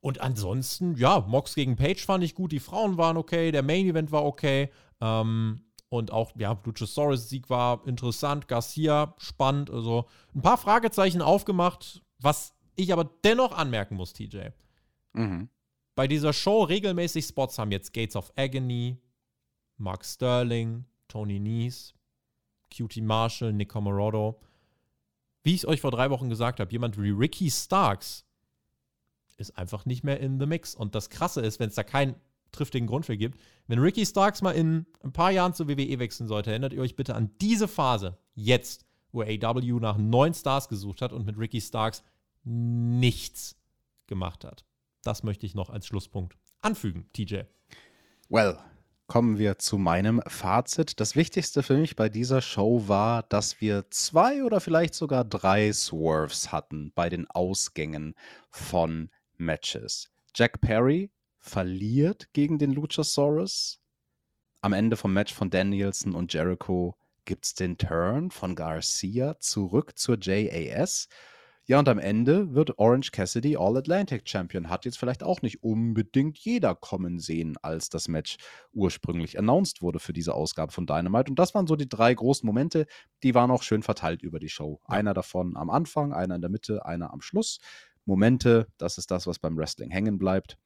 Und ansonsten, ja, Mox gegen Page fand ich gut, die Frauen waren okay, der Main Event war okay. Ähm, und auch, ja, Luchasaurus Sieg war interessant, Garcia spannend, also ein paar Fragezeichen aufgemacht, was ich aber dennoch anmerken muss, TJ. Mhm. Bei dieser Show regelmäßig Spots haben jetzt Gates of Agony, Mark Sterling, Tony Nies, Cutie Marshall, Nick Comorodo. Wie ich es euch vor drei Wochen gesagt habe, jemand wie Ricky Starks ist einfach nicht mehr in the mix. Und das Krasse ist, wenn es da kein triftigen Grund für gibt. Wenn Ricky Starks mal in ein paar Jahren zur WWE wechseln sollte, erinnert ihr euch bitte an diese Phase, jetzt, wo AW nach neun Stars gesucht hat und mit Ricky Starks nichts gemacht hat. Das möchte ich noch als Schlusspunkt anfügen, TJ. Well, kommen wir zu meinem Fazit. Das Wichtigste für mich bei dieser Show war, dass wir zwei oder vielleicht sogar drei Swerves hatten bei den Ausgängen von Matches. Jack Perry verliert gegen den Luchasaurus. Am Ende vom Match von Danielson und Jericho gibt es den Turn von Garcia zurück zur JAS. Ja, und am Ende wird Orange Cassidy All-Atlantic Champion. Hat jetzt vielleicht auch nicht unbedingt jeder kommen sehen, als das Match ursprünglich announced wurde für diese Ausgabe von Dynamite. Und das waren so die drei großen Momente, die waren auch schön verteilt über die Show. Einer davon am Anfang, einer in der Mitte, einer am Schluss. Momente, das ist das, was beim Wrestling hängen bleibt.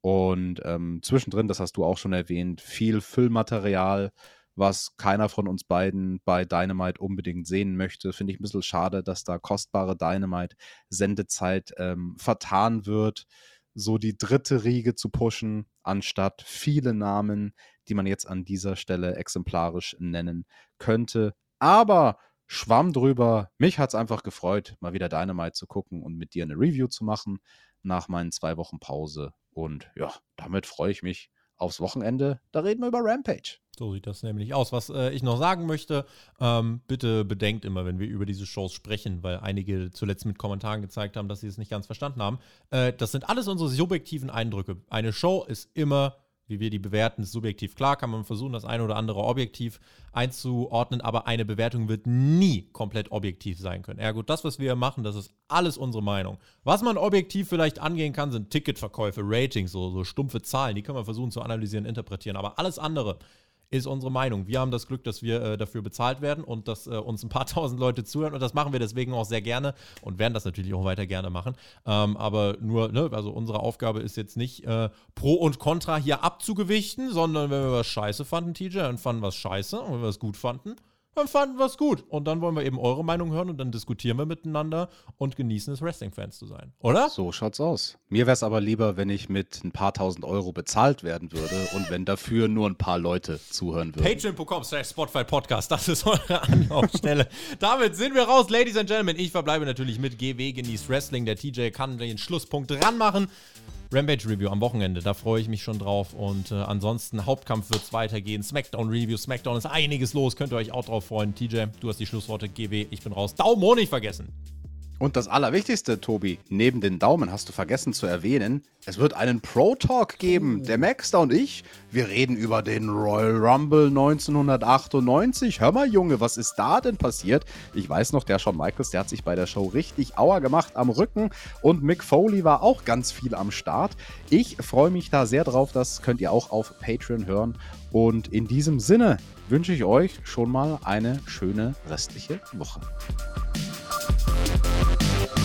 Und ähm, zwischendrin, das hast du auch schon erwähnt, viel Füllmaterial, was keiner von uns beiden bei Dynamite unbedingt sehen möchte. Finde ich ein bisschen schade, dass da kostbare Dynamite-Sendezeit ähm, vertan wird, so die dritte Riege zu pushen, anstatt viele Namen, die man jetzt an dieser Stelle exemplarisch nennen könnte. Aber Schwamm drüber. Mich hat es einfach gefreut, mal wieder Dynamite zu gucken und mit dir eine Review zu machen nach meinen zwei Wochen Pause. Und ja, damit freue ich mich aufs Wochenende. Da reden wir über Rampage. So sieht das nämlich aus. Was äh, ich noch sagen möchte, ähm, bitte bedenkt immer, wenn wir über diese Shows sprechen, weil einige zuletzt mit Kommentaren gezeigt haben, dass sie es nicht ganz verstanden haben. Äh, das sind alles unsere subjektiven Eindrücke. Eine Show ist immer wie wir die bewerten, ist subjektiv. Klar kann man versuchen, das eine oder andere objektiv einzuordnen, aber eine Bewertung wird nie komplett objektiv sein können. Ja gut, das, was wir machen, das ist alles unsere Meinung. Was man objektiv vielleicht angehen kann, sind Ticketverkäufe, Ratings, so, so stumpfe Zahlen, die können wir versuchen zu analysieren, interpretieren. Aber alles andere ist unsere Meinung. Wir haben das Glück, dass wir äh, dafür bezahlt werden und dass äh, uns ein paar tausend Leute zuhören und das machen wir deswegen auch sehr gerne und werden das natürlich auch weiter gerne machen. Ähm, aber nur, ne, also unsere Aufgabe ist jetzt nicht äh, Pro und Contra hier abzugewichten, sondern wenn wir was scheiße fanden, TJ, dann fanden wir es scheiße und wenn wir es gut fanden, dann fanden wir es gut. Und dann wollen wir eben eure Meinung hören und dann diskutieren wir miteinander und genießen es, Wrestling-Fans zu sein. Oder? So schaut's aus. Mir wäre es aber lieber, wenn ich mit ein paar tausend Euro bezahlt werden würde und wenn dafür nur ein paar Leute zuhören würden. Patreon.com slash Spotify Podcast, das ist eure Anlaufstelle. Damit sind wir raus, Ladies and Gentlemen. Ich verbleibe natürlich mit GW Genießt Wrestling. Der TJ kann den Schlusspunkt dran machen. Rampage Review am Wochenende, da freue ich mich schon drauf. Und äh, ansonsten, Hauptkampf wird es weitergehen. Smackdown Review, Smackdown ist einiges los, könnt ihr euch auch drauf freuen. TJ, du hast die Schlussworte, GW, ich bin raus. Daumen hoch nicht vergessen. Und das Allerwichtigste, Tobi, neben den Daumen hast du vergessen zu erwähnen, es wird einen Pro Talk geben. Der Maxter und ich, wir reden über den Royal Rumble 1998. Hör mal, Junge, was ist da denn passiert? Ich weiß noch, der Shawn Michaels, der hat sich bei der Show richtig Auer gemacht am Rücken und Mick Foley war auch ganz viel am Start. Ich freue mich da sehr drauf, das könnt ihr auch auf Patreon hören. Und in diesem Sinne wünsche ich euch schon mal eine schöne restliche Woche. Thank you.